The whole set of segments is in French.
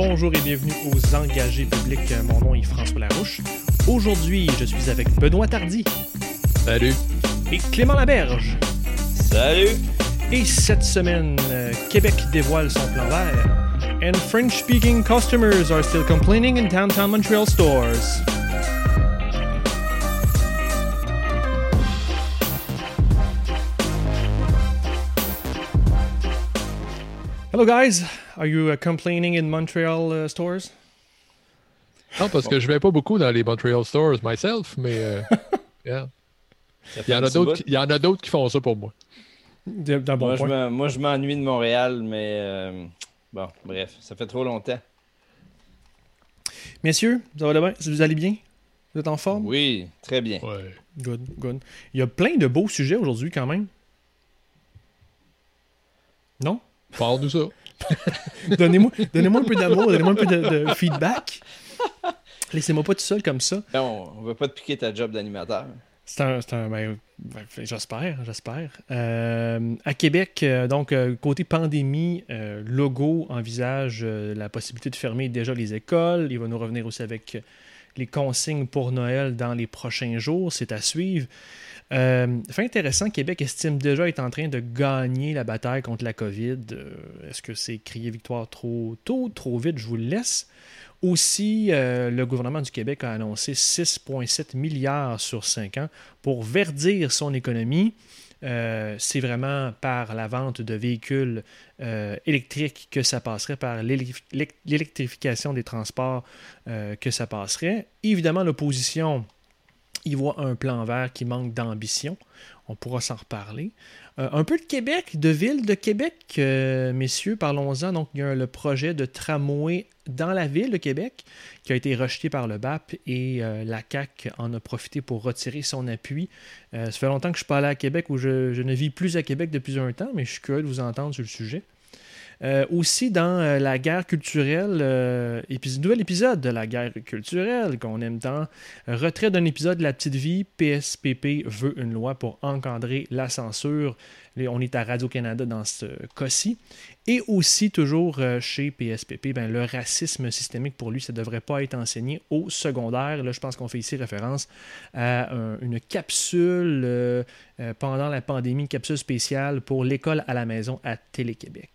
Bonjour et bienvenue aux engagés publics. Mon nom est François Larouche. Aujourd'hui, je suis avec Benoît Tardy. Salut. Et Clément Laberge. Salut. Et cette semaine, euh, Québec dévoile son plan vert. And French-speaking customers are still complaining in downtown Montreal stores. Hello guys, are you uh, complaining in Montreal uh, stores? Non, parce que je vais pas beaucoup dans les Montreal stores myself, mais euh, yeah. il, y en a d'autres, il y en a d'autres qui font ça pour moi. Bon moi, je me- moi, je m'ennuie de Montréal, mais euh, bon, bref, ça fait trop longtemps. Messieurs, ça va bien? Vous allez bien? Vous êtes en forme? Oui, très bien. Ouais. Good, good. Il y a plein de beaux sujets aujourd'hui quand même. Non? Parle-nous ça. Donnez-moi donnez-moi un peu d'amour, donnez-moi un peu de, de feedback. Laissez-moi pas tout seul comme ça. Non, on ne va pas te piquer ta job d'animateur. C'est un. c'est un- ben, ben, j'espère, j'espère. Euh, à Québec, euh, donc, euh, côté pandémie, Logo envisage la possibilité de fermer déjà les écoles. Il va nous revenir aussi avec les consignes pour Noël dans les prochains jours. C'est à suivre. Euh, fait intéressant, Québec estime déjà être en train de gagner la bataille contre la COVID. Euh, Est-ce que c'est crier victoire trop tôt, trop vite? Je vous le laisse. Aussi, euh, le gouvernement du Québec a annoncé 6,7 milliards sur 5 ans pour verdir son économie. Euh, c'est vraiment par la vente de véhicules électriques que ça passerait, par l'élec- l'électrification des transports que ça passerait. Évidemment, l'opposition il voit un plan vert qui manque d'ambition. On pourra s'en reparler. Euh, un peu de Québec, de ville de Québec, euh, messieurs, parlons-en. Donc, il y a le projet de tramway dans la ville de Québec qui a été rejeté par le BAP et euh, la CAQ en a profité pour retirer son appui. Ça fait longtemps que je ne suis pas allé à Québec ou je ne vis plus à Québec depuis un temps, mais je suis curieux de vous entendre sur le sujet. Euh, aussi dans euh, la guerre culturelle, euh, nouvel épisode de la guerre culturelle qu'on aime tant, retrait d'un épisode de La Petite Vie, PSPP veut une loi pour encadrer la censure. On est à Radio-Canada dans ce cas-ci. Et aussi, toujours chez PSPP, ben, le racisme systémique pour lui, ça ne devrait pas être enseigné au secondaire. Là, je pense qu'on fait ici référence à un- une capsule pendant la pandémie, une capsule spéciale pour l'école à la maison à Télé-Québec.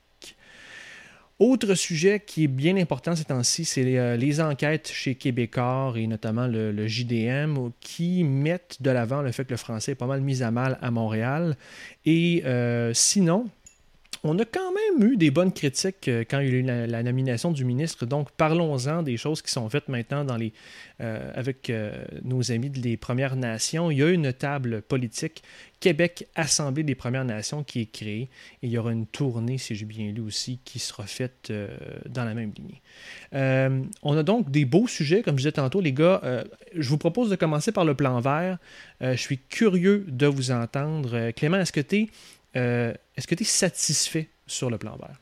Autre sujet qui est bien important ces temps-ci, c'est les, euh, enquêtes chez Québécois et notamment le, JDM qui mettent de l'avant le fait que le français est pas mal mis à mal à Montréal. Et euh, sinon, on a quand même eu des bonnes critiques euh, quand il y a eu la, nomination du ministre. Donc, parlons-en des choses qui sont faites maintenant euh, avec euh, nos amis des Premières Nations. Il y a une table politique Québec Assemblée des Premières Nations qui est créée. Et il y aura une tournée, si j'ai bien lu aussi, qui sera faite dans la même lignée. On a donc des beaux sujets, comme je disais tantôt, les gars. je vous propose de commencer par le plan vert. Je suis curieux de vous entendre. Clément, est-ce que tu est-ce que tu es satisfait sur le plan vert?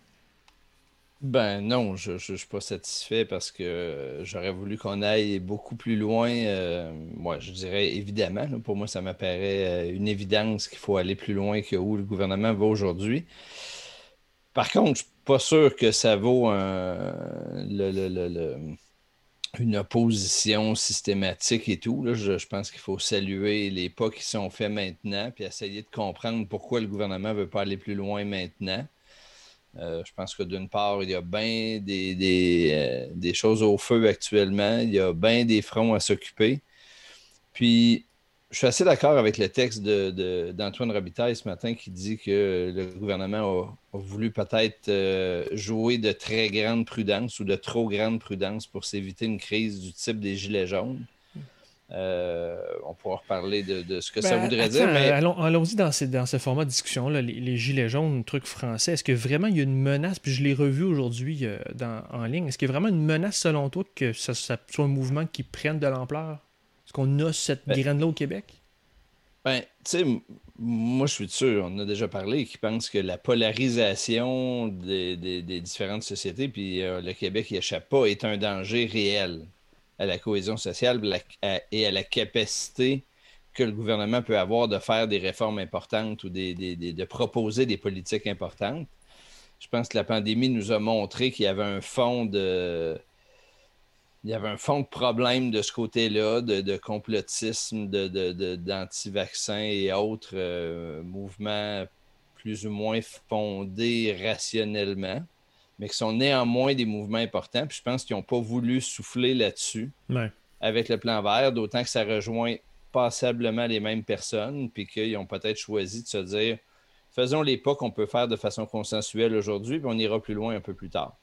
Ben non, je ne suis pas satisfait parce que j'aurais voulu qu'on aille beaucoup plus loin. euh, moi, je dirais évidemment, pour moi, ça m'apparaît euh, une évidence qu'il faut aller plus loin que où le gouvernement va aujourd'hui. Par contre, je ne suis pas sûr que ça vaut un- le- le- le- le- une opposition systématique et tout. là. Je, je pense qu'il faut saluer les pas qui sont faits maintenant puis essayer de comprendre pourquoi le gouvernement ne veut pas aller plus loin maintenant. Euh, je pense que d'une part, il y a bien des, des, euh, des choses au feu actuellement. Il y a bien des fronts à s'occuper. Puis, je suis assez d'accord avec le texte de- de- d'Antoine Robitaille ce matin qui dit que le gouvernement a, a voulu peut-être euh, jouer de très grande prudence ou de trop grande prudence pour s'éviter une crise du type des Gilets jaunes. Euh, on pourra reparler de, de ce que ça Ben, voudrait attends, dire. Mais... Allons, allons-y dans, ces- dans ce format de discussion-là, les, les gilets jaunes, truc français. Est-ce que vraiment il y a une menace, puis je l'ai revu aujourd'hui euh, en ligne, est-ce qu'il y a vraiment une menace selon toi que ça soit un mouvement qui prenne de l'ampleur? Est-ce qu'on a cette Ben, graine-là au Québec? Ben, tu sais, moi, je suis sûr, on en a déjà parlé, qui pense que la polarisation des, des- des différentes sociétés, puis euh, le Québec n'y échappe pas, est un danger réel à la cohésion sociale et à la capacité que le gouvernement peut avoir de faire des réformes importantes ou des, des- des- de proposer des politiques importantes. je pense que la pandémie nous a montré qu'il y avait un fond de. Il y avait un fond de problème de ce côté-là, de, complotisme, d'anti-vaccins et autres euh, mouvements plus ou moins fondés rationnellement, mais qui sont néanmoins des mouvements importants. Puis je pense qu'ils n'ont pas voulu souffler là-dessus avec le plan vert, d'autant que ça rejoint passablement les mêmes personnes, puis qu'ils ont peut-être choisi de se dire faisons les pas qu'on peut faire de façon consensuelle aujourd'hui, puis on ira plus loin un peu plus tard.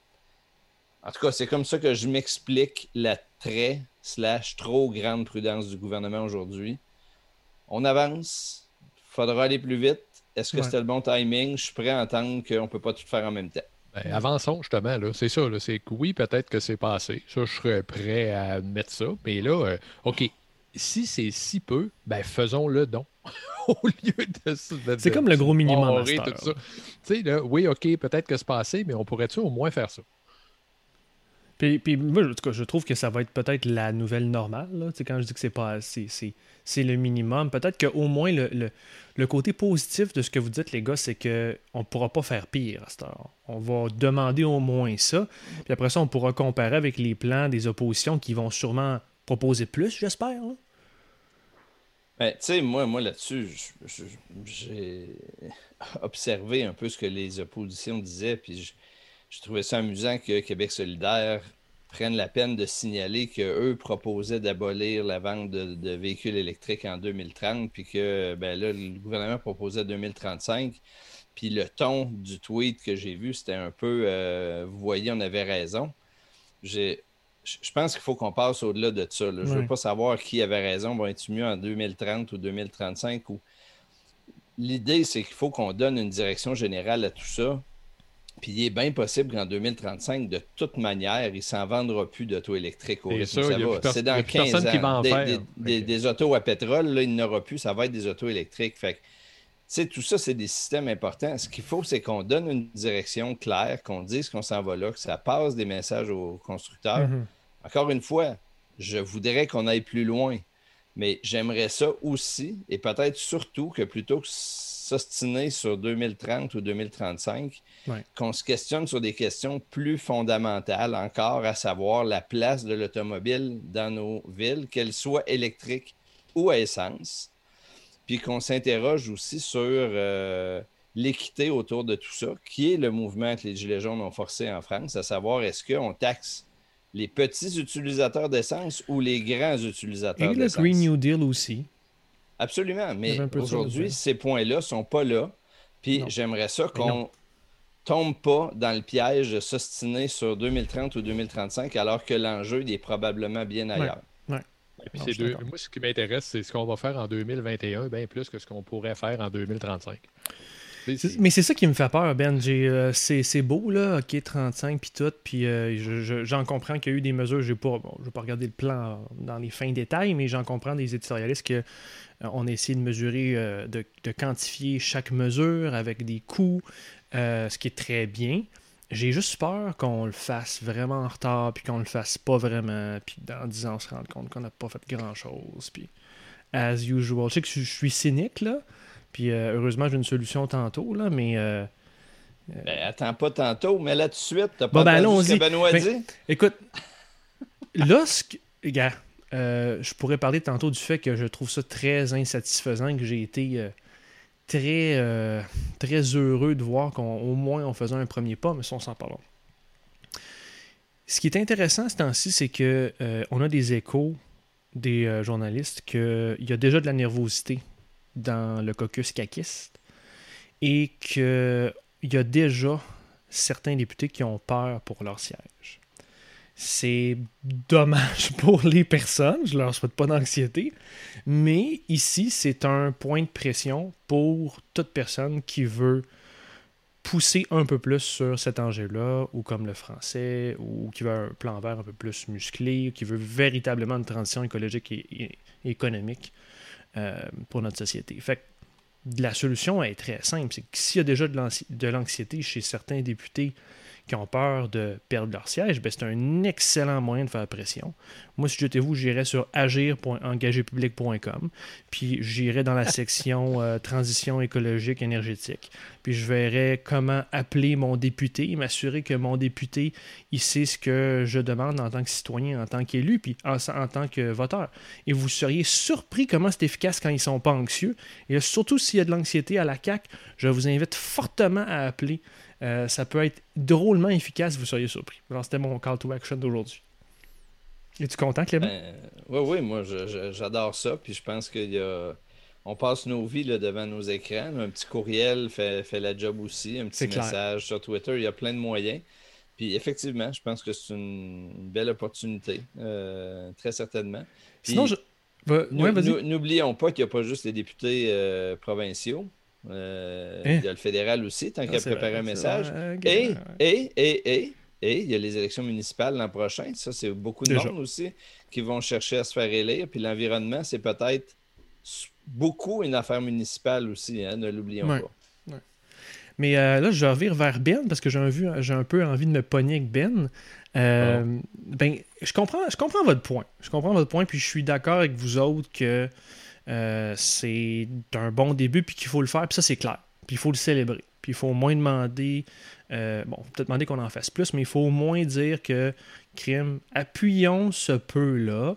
En tout cas, c'est comme ça que je m'explique la très slash trop grande prudence du gouvernement aujourd'hui. On avance, il faudra aller plus vite. Est-ce que c'était le bon timing? Je suis prêt à entendre qu'on ne peut pas tout faire en même temps. Ben, avançons justement, c'est ça. C'est que oui, peut-être que c'est passé. Ça, je serais prêt à mettre ça. Mais là, euh, OK, si c'est si peu, ben faisons-le donc. Au lieu de. c'est comme le gros minimum. Tout ça. oui, OK, peut-être que c'est passé, mais on pourrait-tu au moins faire ça? Puis, moi, en tout cas, je trouve que ça va être peut-être la nouvelle normale. Là. Quand je dis que c'est pas c'est le minimum. Peut-être qu'au moins le, le, côté positif de ce que vous dites, les gars, c'est qu'on ne pourra pas faire pire à cette heure. On va demander au moins ça. Puis après ça, on pourra comparer avec les plans des oppositions qui vont sûrement proposer plus, j'espère. Ben, tu sais, moi, moi là-dessus, j'ai observé un peu ce que les oppositions disaient, puis je, trouvais ça amusant que Québec solidaire prenne la peine de signaler qu'eux proposaient d'abolir la vente de, véhicules électriques en 2030, puis que ben là, le gouvernement proposait 2035. Puis le ton du tweet que j'ai vu, c'était un peu euh, Vous voyez, on avait raison. Je pense qu'il faut qu'on passe au-delà de ça. Je ne veux pas savoir qui avait raison. Bon, est-tu mieux en 2030 ou 2035? Ou... L'idée, c'est qu'il faut qu'on donne une direction générale à tout ça. Puis il est bien possible qu'en 2035, de toute manière, il ne s'en vendra plus d'auto électriques au rythme ça va. C'est dans 15 ans. des, autos à pétrole, là, il n'y aura plus. Ça va être des autos électriques. Fait tout ça, c'est des systèmes importants. Ce qu'il faut, c'est qu'on donne une direction claire, qu'on dise qu'on s'en va là, que ça passe des messages aux constructeurs. Mm-hmm. Encore une fois, je voudrais qu'on aille plus loin, mais j'aimerais ça aussi, et peut-être surtout que plutôt que s'ostiner sur 2030 ou 2035, qu'on se questionne sur des questions plus fondamentales encore, à savoir la place de l'automobile dans nos villes, qu'elle soit électrique ou à essence, puis qu'on s'interroge aussi sur euh, l'équité autour de tout ça, qui est le mouvement que les Gilets jaunes ont forcé en France, à savoir est-ce qu'on taxe les petits utilisateurs d'essence ou les grands utilisateurs d'essence. Et le Green New Deal aussi. Absolument, mais aujourd'hui, ces points-là ne sont pas là. Puis j'aimerais ça qu'on tombe pas dans le piège de s'ostiner sur 2030 ou 2035 alors que l'enjeu est probablement bien ailleurs. moi, ce qui m'intéresse, c'est ce qu'on va faire en 2021, bien plus que ce qu'on pourrait faire en 2035. Mais c'est ça qui me fait peur, Ben. Euh, c'est beau, là, OK, 35 puis tout, puis euh, j'en comprends qu'il y a eu des mesures, je pas, bon, vais pas regarder le plan dans les fins détails, mais j'en comprends des éditorialistes qu'on euh, on a essayé de mesurer, de, quantifier chaque mesure avec des coûts, ce qui est très bien. J'ai juste peur qu'on le fasse vraiment en retard, puis qu'on le fasse pas vraiment, puis dans 10 ans, on se rende compte qu'on n'a pas fait grand-chose, puis as usual. Je sais que je suis cynique, là, puis euh, heureusement, j'ai une solution tantôt, là, mais. Euh, euh, ben, attends pas tantôt, mais là tout de suite, t'as pas ben, entendu ce que Benoît ben, dit? Écoute, là, gars, je pourrais parler tantôt du fait que je trouve ça très insatisfaisant, que j'ai été très, très heureux de voir qu'au moins on faisait un premier pas, mais ça, on s'en parle. Ce qui est intéressant ce temps-ci, c'est qu'on on a des échos des journalistes qu'il y a déjà de la nervosité dans le caucus caquiste et qu'il y a déjà certains députés qui ont peur pour leur siège. C'est dommage pour les personnes, je leur souhaite pas d'anxiété, mais ici, c'est un point de pression pour toute personne qui veut pousser un peu plus sur cet enjeu-là, ou comme le français, ou qui veut un plan vert un peu plus musclé, ou qui veut véritablement une transition écologique et économique euh, pour notre société. Fait la solution est très simple. C'est que s'il y a déjà de l'anxiété chez certains députés qui ont peur de perdre leur siège, ben, c'est un excellent moyen de faire pression. Moi, si j'étais vous, j'irais sur agir.engagépublic.com, puis j'irais dans la section euh, transition écologique énergétique, puis je verrais comment appeler mon député, m'assurer que mon député, il sait ce que je demande en tant que citoyen, en tant qu'élu, puis en, tant que voteur. Et vous seriez surpris comment c'est efficace quand ils sont pas anxieux. Et surtout s'il y a de l'anxiété à la CAC, je vous invite fortement à appeler euh, ça peut être drôlement efficace, vous seriez surpris. Alors, c'était mon call to action d'aujourd'hui. Es-tu content, Clément? Ben, oui, oui, moi, j'adore ça. Puis je pense qu'il y a. On passe nos vies là, devant nos écrans. Un petit courriel fait, fait la job aussi. Un petit message sur Twitter. Il y a plein de moyens. Puis effectivement, je pense que c'est une, belle opportunité. Euh, très certainement. Sinon, je. N'oublions pas qu'il n'y a pas juste les députés euh, provinciaux. Euh, hein? Il y a le fédéral aussi, tant ah, qu'à préparer un message. Et, et, et, et, et, il y a les élections municipales l'an prochain. Ça, c'est beaucoup de gens aussi qui vont chercher à se faire élire. Puis l'environnement, c'est peut-être beaucoup une affaire municipale aussi, hein, ne l'oublions pas. Mais euh, là, je revire vers Ben parce que j'ai un, j'ai un peu envie de me pogner avec Ben. Euh, ah. Ben, je comprends, je comprends votre point. Je comprends votre point, puis je suis d'accord avec vous autres que euh, c'est un bon début, puis qu'il faut le faire, puis ça, c'est clair. Puis il faut le célébrer. Puis il faut au moins demander, euh, bon, peut-être demander qu'on en fasse plus, mais il faut au moins dire que, crime, appuyons ce peu-là,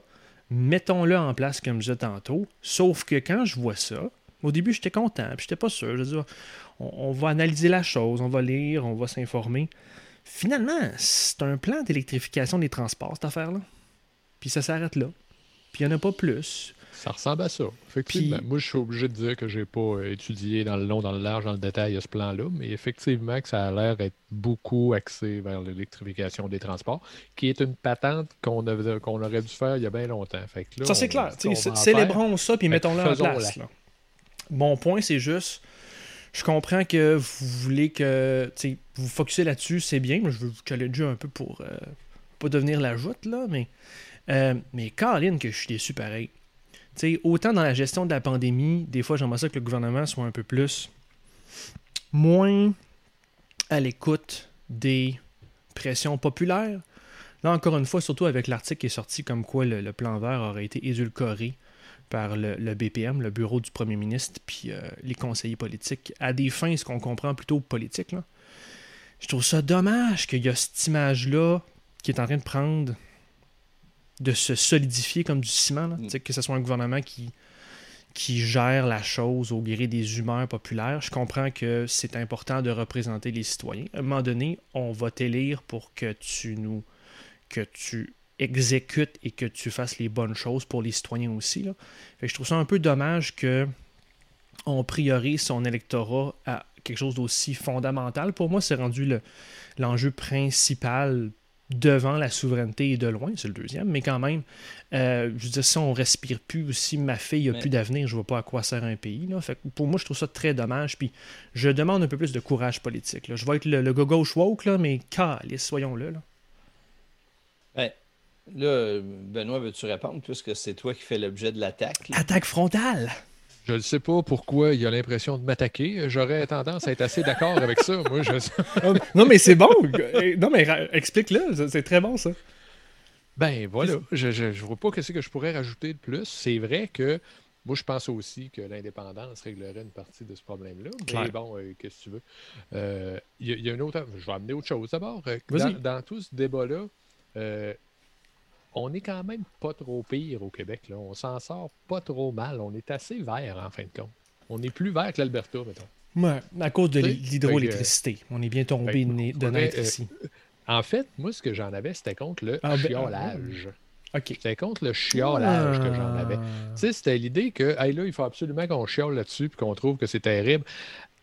mettons-le en place comme je disais tantôt, sauf que quand je vois ça, au début, j'étais content, puis j'étais pas sûr. Je veux on, on, va analyser la chose, on va lire, on va s'informer. Finalement, c'est un plan d'électrification des transports, cette affaire-là. Puis ça s'arrête là. Puis il n'y en a pas plus. Ça ressemble à ça. Effectivement. Moi, je suis obligé de dire que je n'ai pas euh, étudié dans le long, dans le large, dans le détail ce plan-là, mais effectivement que ça a l'air d'être beaucoup axé vers l'électrification des transports, qui est une patente qu'on aurait dû faire il y a bien longtemps. ça, c'est clair. Célébrons ça puis mettons-le en place. Mon point, c'est juste. Je comprends que vous voulez que vous focussez là-dessus, c'est bien, mais je veux vous challenger un peu pour euh, pas devenir la joute, là, mais, euh, mais Caroline, que je suis déçu pareil autant dans la gestion de la pandémie, des fois j'aimerais ça que le gouvernement soit un peu plus moins à l'écoute des pressions populaires. Là, encore une fois, surtout avec l'article qui est sorti comme quoi le, plan vert aurait été édulcoré par le, BPM, le bureau du premier ministre, puis euh, les conseillers politiques, à des fins, ce qu'on comprend plutôt politiques. Je trouve ça dommage qu'il y a cette image-là qui est en train de prendre de se solidifier comme du ciment. Mm. Que ce soit un gouvernement qui, qui gère la chose au gré des humeurs populaires. Je comprends que c'est important de représenter les citoyens. À un moment donné, on va t'élire pour que tu nous que tu exécutes et que tu fasses les bonnes choses pour les citoyens aussi. Là. je trouve ça un peu dommage que on priorise son électorat à quelque chose d'aussi fondamental. Pour moi, c'est rendu l'enjeu principal devant la souveraineté et de loin, c'est le deuxième, mais quand même, euh, je veux dire, si on respire plus, si ma fille n'a plus d'avenir, je ne vois pas à quoi sert un pays. Là. Fait pour moi, je trouve ça très dommage, puis je demande un peu plus de courage politique. Là. Je vais être le, le gauche woke, là, mais calice, soyons-le. Là. Ben, là, Benoît, veux-tu répondre, puisque c'est toi qui fais l'objet de l'attaque? Attaque frontale! Je ne sais pas pourquoi il a l'impression de m'attaquer. J'aurais tendance à être assez d'accord avec ça. Moi, je... non, mais c'est bon. Non, mais explique-le. C'est très bon, ça. Ben voilà. Je ne vois pas ce que je pourrais rajouter de plus. C'est vrai que moi, je pense aussi que l'indépendance réglerait une partie de ce problème-là. Mais bon, euh, qu'est-ce que tu veux? Euh, il y, a une autre. Je vais amener autre chose d'abord. Euh, dans, dans, tout ce débat-là, on est quand même pas trop pire au Québec. Là. On s'en sort pas trop mal. On est assez vert, en fin de compte. On est plus vert que l'Alberta, mettons. Ouais, à cause de l'hydroélectricité. on est bien tombé ben, de net ici. Euh, en fait, moi, ce que j'en avais, c'était contre le ah, ben, chiolage. C'était contre le chiolage que j'en avais. Tu sais, c'était l'idée que, hey, là, il faut absolument qu'on chiole là-dessus puis qu'on trouve que c'est terrible.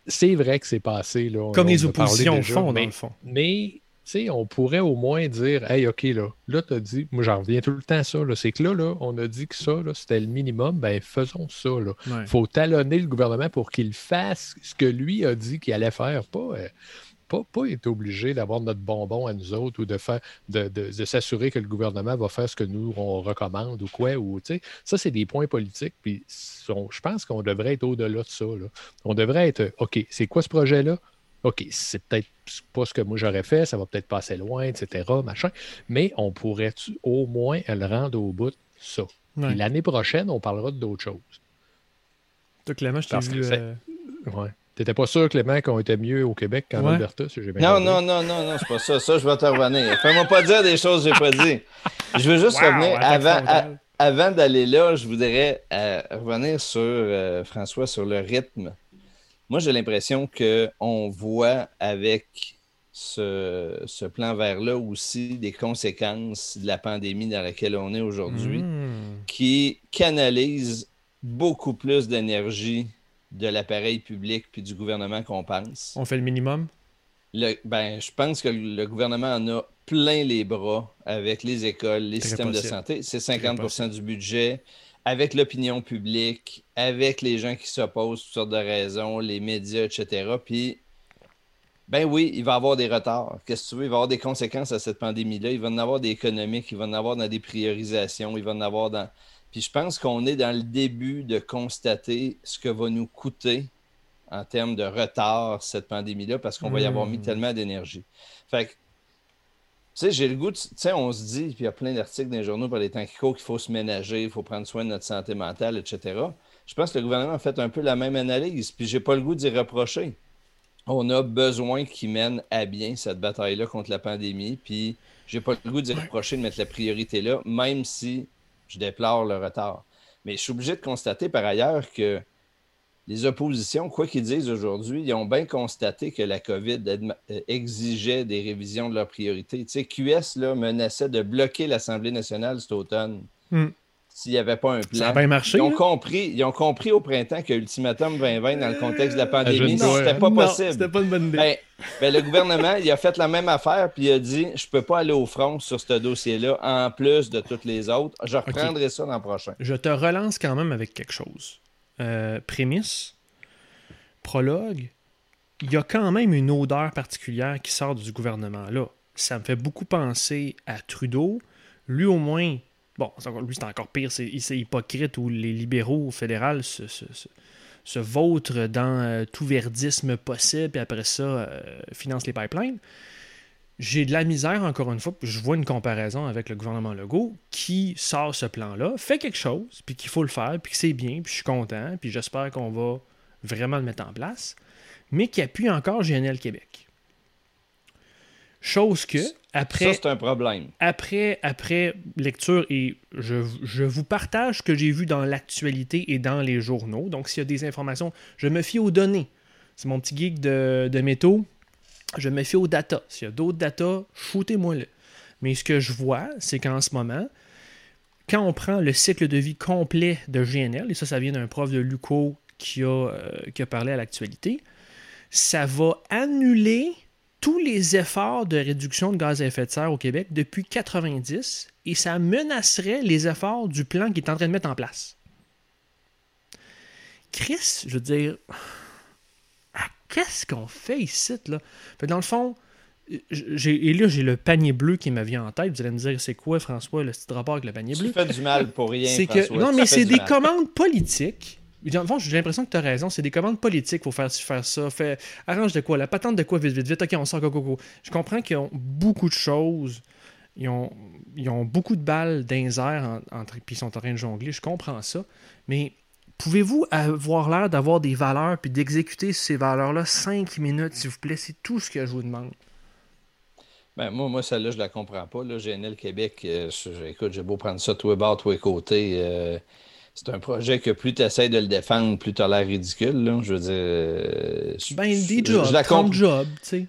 C'est vrai que c'est passé. Là, Comme les oppositions font, dans le fond. Mais on pourrait au moins dire Hey, OK, là, là, tu as dit, moi j'en reviens tout le temps à ça, c'est que là, là, on a dit que ça, c'était le minimum, ben faisons ça. Il faut talonner le gouvernement pour qu'il fasse ce que lui a dit qu'il allait faire, pas. Euh, pas, pas, être obligé d'avoir notre bonbon à nous autres ou de faire de, de, s'assurer que le gouvernement va faire ce que nous on recommande ou quoi. Ou, ça, c'est des points politiques. Puis je pense qu'on devrait être au-delà de ça. On devrait être OK, c'est quoi ce projet-là? OK, c'est peut-être pas ce que moi j'aurais fait, ça va peut-être passer loin, etc., machin, mais on pourrait au moins le rendre au bout ça? L'année prochaine, on parlera d'autres choses. Toi, Clément, je t'ai vu. Euh... Ouais. T'étais pas sûr, Clément, qu'on était mieux au Québec qu'en Alberta, si j'ai bien Non, non, non, non, non, c'est pas ça. Ça, je vais te revenir. Fais-moi pas dire des choses que j'ai pas dit. Je veux juste revenir. Avant, avant d'aller là, je voudrais euh, revenir sur, euh, François, sur le rythme. Moi, j'ai l'impression qu'on voit avec ce, ce plan vers-là aussi des conséquences de la pandémie dans laquelle on est aujourd'hui, hmm. qui canalise beaucoup plus d'énergie de l'appareil public puis du gouvernement qu'on pense. On fait le minimum? Le, ben, je pense que le gouvernement en a plein les bras avec les écoles, les systèmes de santé. C'est 50% du budget. Avec l'opinion publique, avec les gens qui s'opposent, toutes sortes de raisons, les médias, etc. Puis, ben oui, il va y avoir des retards. Qu'est-ce que tu veux? Il va y avoir des conséquences à cette pandémie-là. Il va y en avoir des économiques, il va y en avoir dans des priorisations, il va y en avoir dans puis je pense qu'on est dans le début de constater ce que va nous coûter en termes de retard cette pandémie-là parce qu'on va y avoir mis hmm. tellement d'énergie. Fait que, sais, j'ai le goût, tu sais, on se dit, puis il y a plein d'articles dans les journaux par les temps qui courent qu'il faut se ménager, il faut prendre soin de notre santé mentale, etc. Je pense que le gouvernement a fait un peu la même analyse, puis j'ai pas le goût d'y reprocher. On a besoin qu'ils mènent à bien cette bataille-là contre la pandémie, puis j'ai pas le goût d'y reprocher de mettre la priorité là, même si je déplore le retard. Mais je suis obligé de constater par ailleurs que les oppositions, quoi qu'ils disent aujourd'hui, ils ont bien constaté que la COVID euh, exigeait des révisions de leurs priorités. Tu sais, QS là, menaçait de bloquer l'Assemblée nationale cet automne. Hmm s'il n'y avait pas un plan. Ça a bien marché. Ils ont, compris, ils ont compris au printemps que Ultimatum 2020, dans le contexte de la pandémie, c'était pas possible. C'était pas une bonne idée. Ben, ben, le gouvernement, il a fait la même affaire, puis il a dit je peux pas aller au front sur ce dossier-là, en plus de toutes les autres. Je reprendrai ça l'an prochain. Je te relance quand même avec quelque chose. Euh, prémisse, prologue, il y a quand même une odeur particulière qui sort du gouvernement-là. Ça me fait beaucoup penser à Trudeau. Lui, au moins, Bon, lui, c'est encore pire, c'est hypocrite où les libéraux fédéraux se, se, vautrent dans euh, tout verdisme possible et après ça, euh, financent les pipelines. J'ai de la misère, encore une fois, je vois une comparaison avec le gouvernement Legault qui sort ce plan-là, fait quelque chose, puis qu'il faut le faire, puis que c'est bien, puis je suis content, puis j'espère qu'on va vraiment le mettre en place, mais qui appuie encore GNL Québec. Chose que, après. Ça, c'est un problème. Après, après lecture, et je, je vous partage ce que j'ai vu dans l'actualité et dans les journaux. Donc, s'il y a des informations, je me fie aux données. C'est mon petit geek de, de métaux. Je me fie aux data. S'il y a d'autres data, shootez-moi-le. Mais ce que je vois, c'est qu'en ce moment, quand on prend le cycle de vie complet de GNL, et ça, ça vient d'un prof de LUCO qui a, euh, qui a parlé à l'actualité, ça va annuler tous les efforts de réduction de gaz à effet de serre au Québec depuis 90 et ça menacerait les efforts du plan qui est en train de mettre en place. Chris, je veux dire, qu'est-ce qu'on fait ici, là? Dans le fond, et là, j'ai le panier bleu qui me vient en tête. Vous allez me dire, c'est quoi, François, le petit rapport avec le panier bleu? Tu fais du mal pour rien, que, Non, mais c'est des commandes politiques j'ai l'impression que tu as raison. C'est des commandes politiques. Il faut faire, faire ça. Fait, arrange de quoi La patente de quoi Vite, vite, vite. Ok, on sort, go, go, go. Je comprends qu'ils ont beaucoup de choses. Ils ont, ils ont beaucoup de balles dans entre, puis ils sont en train de jongler. Je comprends ça. Mais pouvez-vous avoir l'air d'avoir des valeurs puis d'exécuter ces valeurs-là cinq minutes, s'il vous plaît? C'est tout ce que je vous demande. Ben, moi, moi celle-là, je la comprends pas. Là, GNL Québec, euh, écoute, j'ai beau prendre ça tous les bords, tous les côtés. Euh, c'est un projet que plus tu essaies de le défendre, plus tu as l'air ridicule. Je veux dire. Euh, ben, des jobs, je, la tu sais.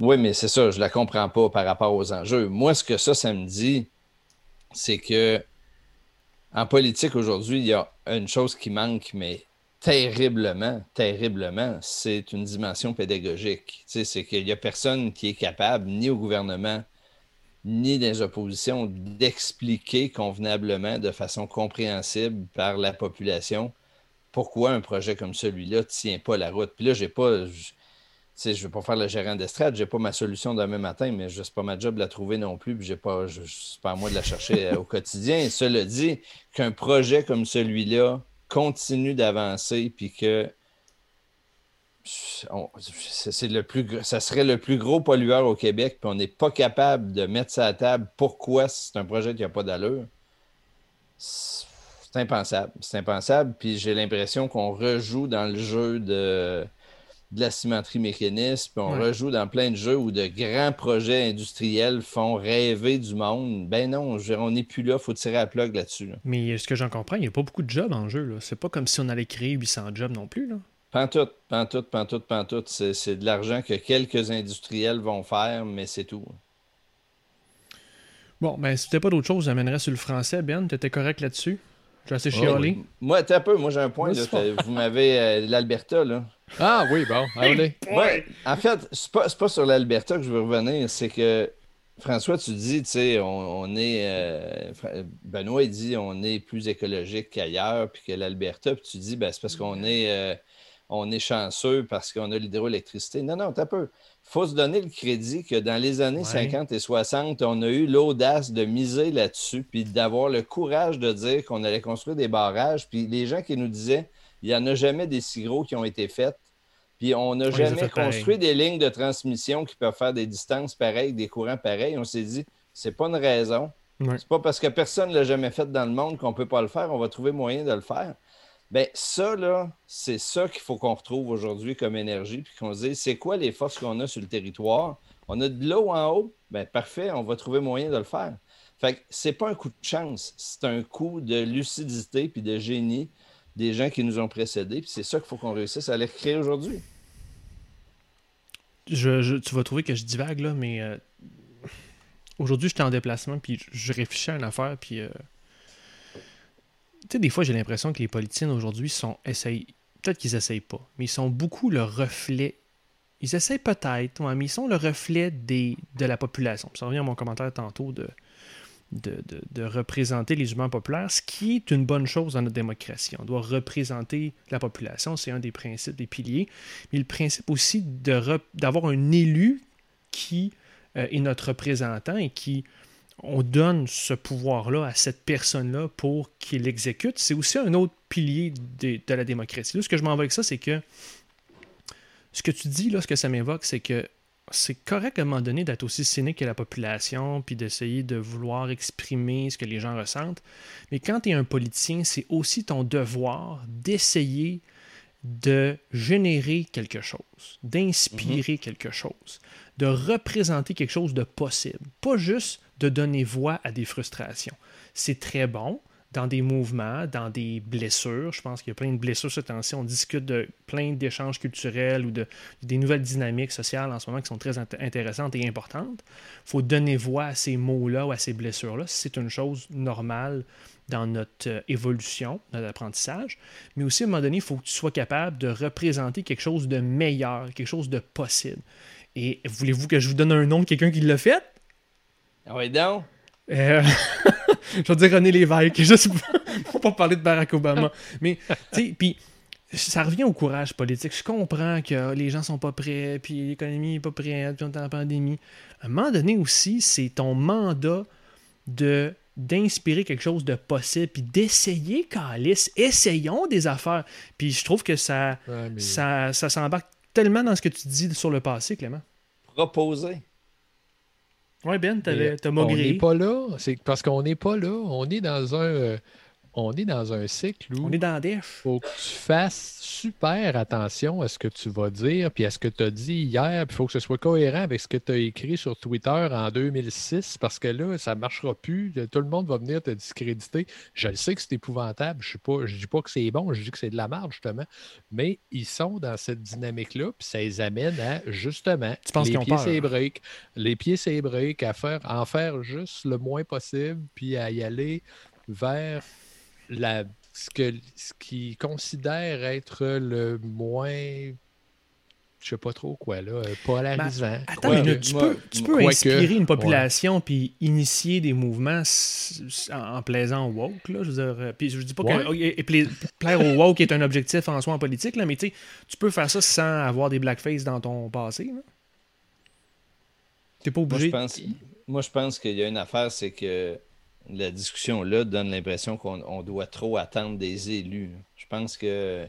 Oui, mais c'est ça, je la comprends pas par rapport aux enjeux. Moi, ce que ça, ça me dit, c'est que en politique aujourd'hui, il y a une chose qui manque, mais terriblement, terriblement, c'est une dimension pédagogique. c'est qu'il n'y a personne qui est capable, ni au gouvernement, ni des oppositions d'expliquer convenablement, de façon compréhensible par la population, pourquoi un projet comme celui-là ne tient pas la route. Puis là, j'ai pas. Ne vais pas faire le gérant d'estrade, j'ai pas ma solution demain matin, mais ce n'est pas ma job de la trouver non plus, puis pas, je, c'est pas à moi de la chercher euh, au quotidien. Cela dit, qu'un projet comme celui-là continue d'avancer, puis que le plus, ça serait le plus gros pollueur au Québec, puis on n'est pas capable de mettre ça à table. Pourquoi c'est un projet qui n'a pas d'allure? C'est impensable. C'est impensable. Puis j'ai l'impression qu'on rejoue dans le jeu de, de la cimenterie mécaniste, puis on rejoue dans plein de jeux où de grands projets industriels font rêver du monde. Ben non, on n'est plus là, il faut tirer à plug là-dessus. Mais ce que j'en comprends, il n'y a pas beaucoup de jobs en jeu. C'est pas comme si on allait créer 800 jobs non plus. Là. Pantoute, pantoute, pantoute, pantoute. C'est de l'argent que quelques industriels vont faire, mais c'est tout. Bon, ben, si t'as pas d'autre chose, j'amènerais sur le français, Ben. T'étais correct là-dessus? J'ai assez chialé. Moi, t'es un peu. Moi, j'ai un point. Vous m'avez euh, l'Alberta, là. Ah oui, bon, allez. Ouais, en fait, c'est pas, pas sur l'Alberta que je veux revenir. C'est que, François, tu dis, tu sais, on, est. Euh, Benoît, il dit, on est plus écologique qu'ailleurs, puis que l'Alberta. Puis tu dis, ben, c'est parce qu'on est. Euh, on est chanceux parce qu'on a l'hydroélectricité. Non, non, t'as peu. Il faut se donner le crédit que dans les années 50 et 60, on a eu l'audace de miser là-dessus, puis d'avoir le courage de dire qu'on allait construire des barrages. Puis les gens qui nous disaient, il n'y en a jamais des si gros qui ont été faits. Puis on n'a jamais construit des lignes de transmission qui peuvent faire des distances pareilles, des courants pareils. On s'est dit, c'est pas une raison. C'est pas parce que personne ne l'a jamais fait dans le monde qu'on ne peut pas le faire. On va trouver moyen de le faire. Bien, ça, là, c'est ça qu'il faut qu'on retrouve aujourd'hui comme énergie, puis qu'on se dise, c'est quoi les forces qu'on a sur le territoire? On a de l'eau en haut? Bien, parfait, on va trouver moyen de le faire. Fait que c'est pas un coup de chance, c'est un coup de lucidité puis de génie des gens qui nous ont précédés, puis c'est ça qu'il faut qu'on réussisse à les recréer aujourd'hui. Je, tu vas trouver que je divague, là, mais euh, aujourd'hui, j'étais en déplacement, puis je réfléchis à une affaire, puis euh, tu sais, des fois, j'ai l'impression que les politiciens aujourd'hui sont essayent. Peut-être qu'ils essayent pas, mais ils sont beaucoup le reflet. Ils essayent peut-être, mais ils sont le reflet des, de la population. Ça revient à mon commentaire tantôt de, de, représenter les humains populaires, ce qui est une bonne chose dans notre démocratie. On doit représenter la population, c'est un des principes, des piliers. Mais le principe aussi d'avoir un élu qui euh, est notre représentant et qui on donne ce pouvoir-là à cette personne-là pour qu'il l'exécute, c'est aussi un autre pilier de, la démocratie. Là, ce que je m'en vais avec ça, c'est que ce que tu dis, là, ce que ça m'évoque, c'est que c'est correct à un moment donné d'être aussi cynique que la population, puis d'essayer de vouloir exprimer ce que les gens ressentent. Mais quand tu es un politicien, c'est aussi ton devoir d'essayer de générer quelque chose, d'inspirer mhm. quelque chose, de représenter quelque chose de possible. Pas juste de donner voix à des frustrations. C'est très bon dans des mouvements, dans des blessures. Je pense qu'il y a plein de blessures ce temps-ci. On discute de plein d'échanges culturels ou de des nouvelles dynamiques sociales en ce moment qui sont très intéressantes et importantes. Il faut donner voix à ces mots-là ou à ces blessures-là. C'est une chose normale dans notre euh, évolution, notre apprentissage. Mais aussi, à un moment donné, il faut que tu sois capable de représenter quelque chose de meilleur, quelque chose de possible. Et voulez-vous que je vous donne un nom de quelqu'un qui l'a fait? Ah oui, donc? Euh, je vais dire René Lévesque, juste pour pas parler de Barack Obama. Mais, tu sais, puis ça revient au courage politique. Je comprends que les gens sont pas prêts, puis l'économie est pas prête, puis on est en pandémie. À un moment donné aussi, c'est ton mandat de d'inspirer quelque chose de possible, puis d'essayer, Calice, essayons des affaires. Puis je trouve que ça, ça, ça s'embarque tellement dans ce que tu dis sur le passé, Clément. Proposer. Oui, Ben, t'as On n'est pas là. C'est parce qu'on n'est pas là. On est dans un. On est dans un cycle où. On est dans Il faut que tu fasses super attention à ce que tu vas dire, puis à ce que tu as dit hier, puis il faut que ce soit cohérent avec ce que tu as écrit sur Twitter en 2006, parce que là, ça ne marchera plus. Tout le monde va venir te discréditer. Je le sais que c'est épouvantable. Je ne dis pas que c'est bon, je dis que c'est de la merde, justement. Mais ils sont dans cette dynamique-là, puis ça les amène à, justement, les, pieds ses briques, les pieds ses briques, à faire, en faire juste le moins possible, puis à y aller vers la ce que ce qu'ils considèrent être le moins je sais pas trop quoi, là, euh, polarisant. Ben, attends, tu peux, tu peux inspirer une population puis initier des mouvements en, plaisant au woke, là, je veux dire, euh, puis je dis pas que plaire au woke est un objectif en soi en politique, là, mais tu peux faire ça sans avoir des blackface dans ton passé, T'es pas obligé. Moi, je pense, moi, je pense qu'il y a une affaire, c'est que la discussion-là donne l'impression qu'on doit trop attendre des élus. Je pense que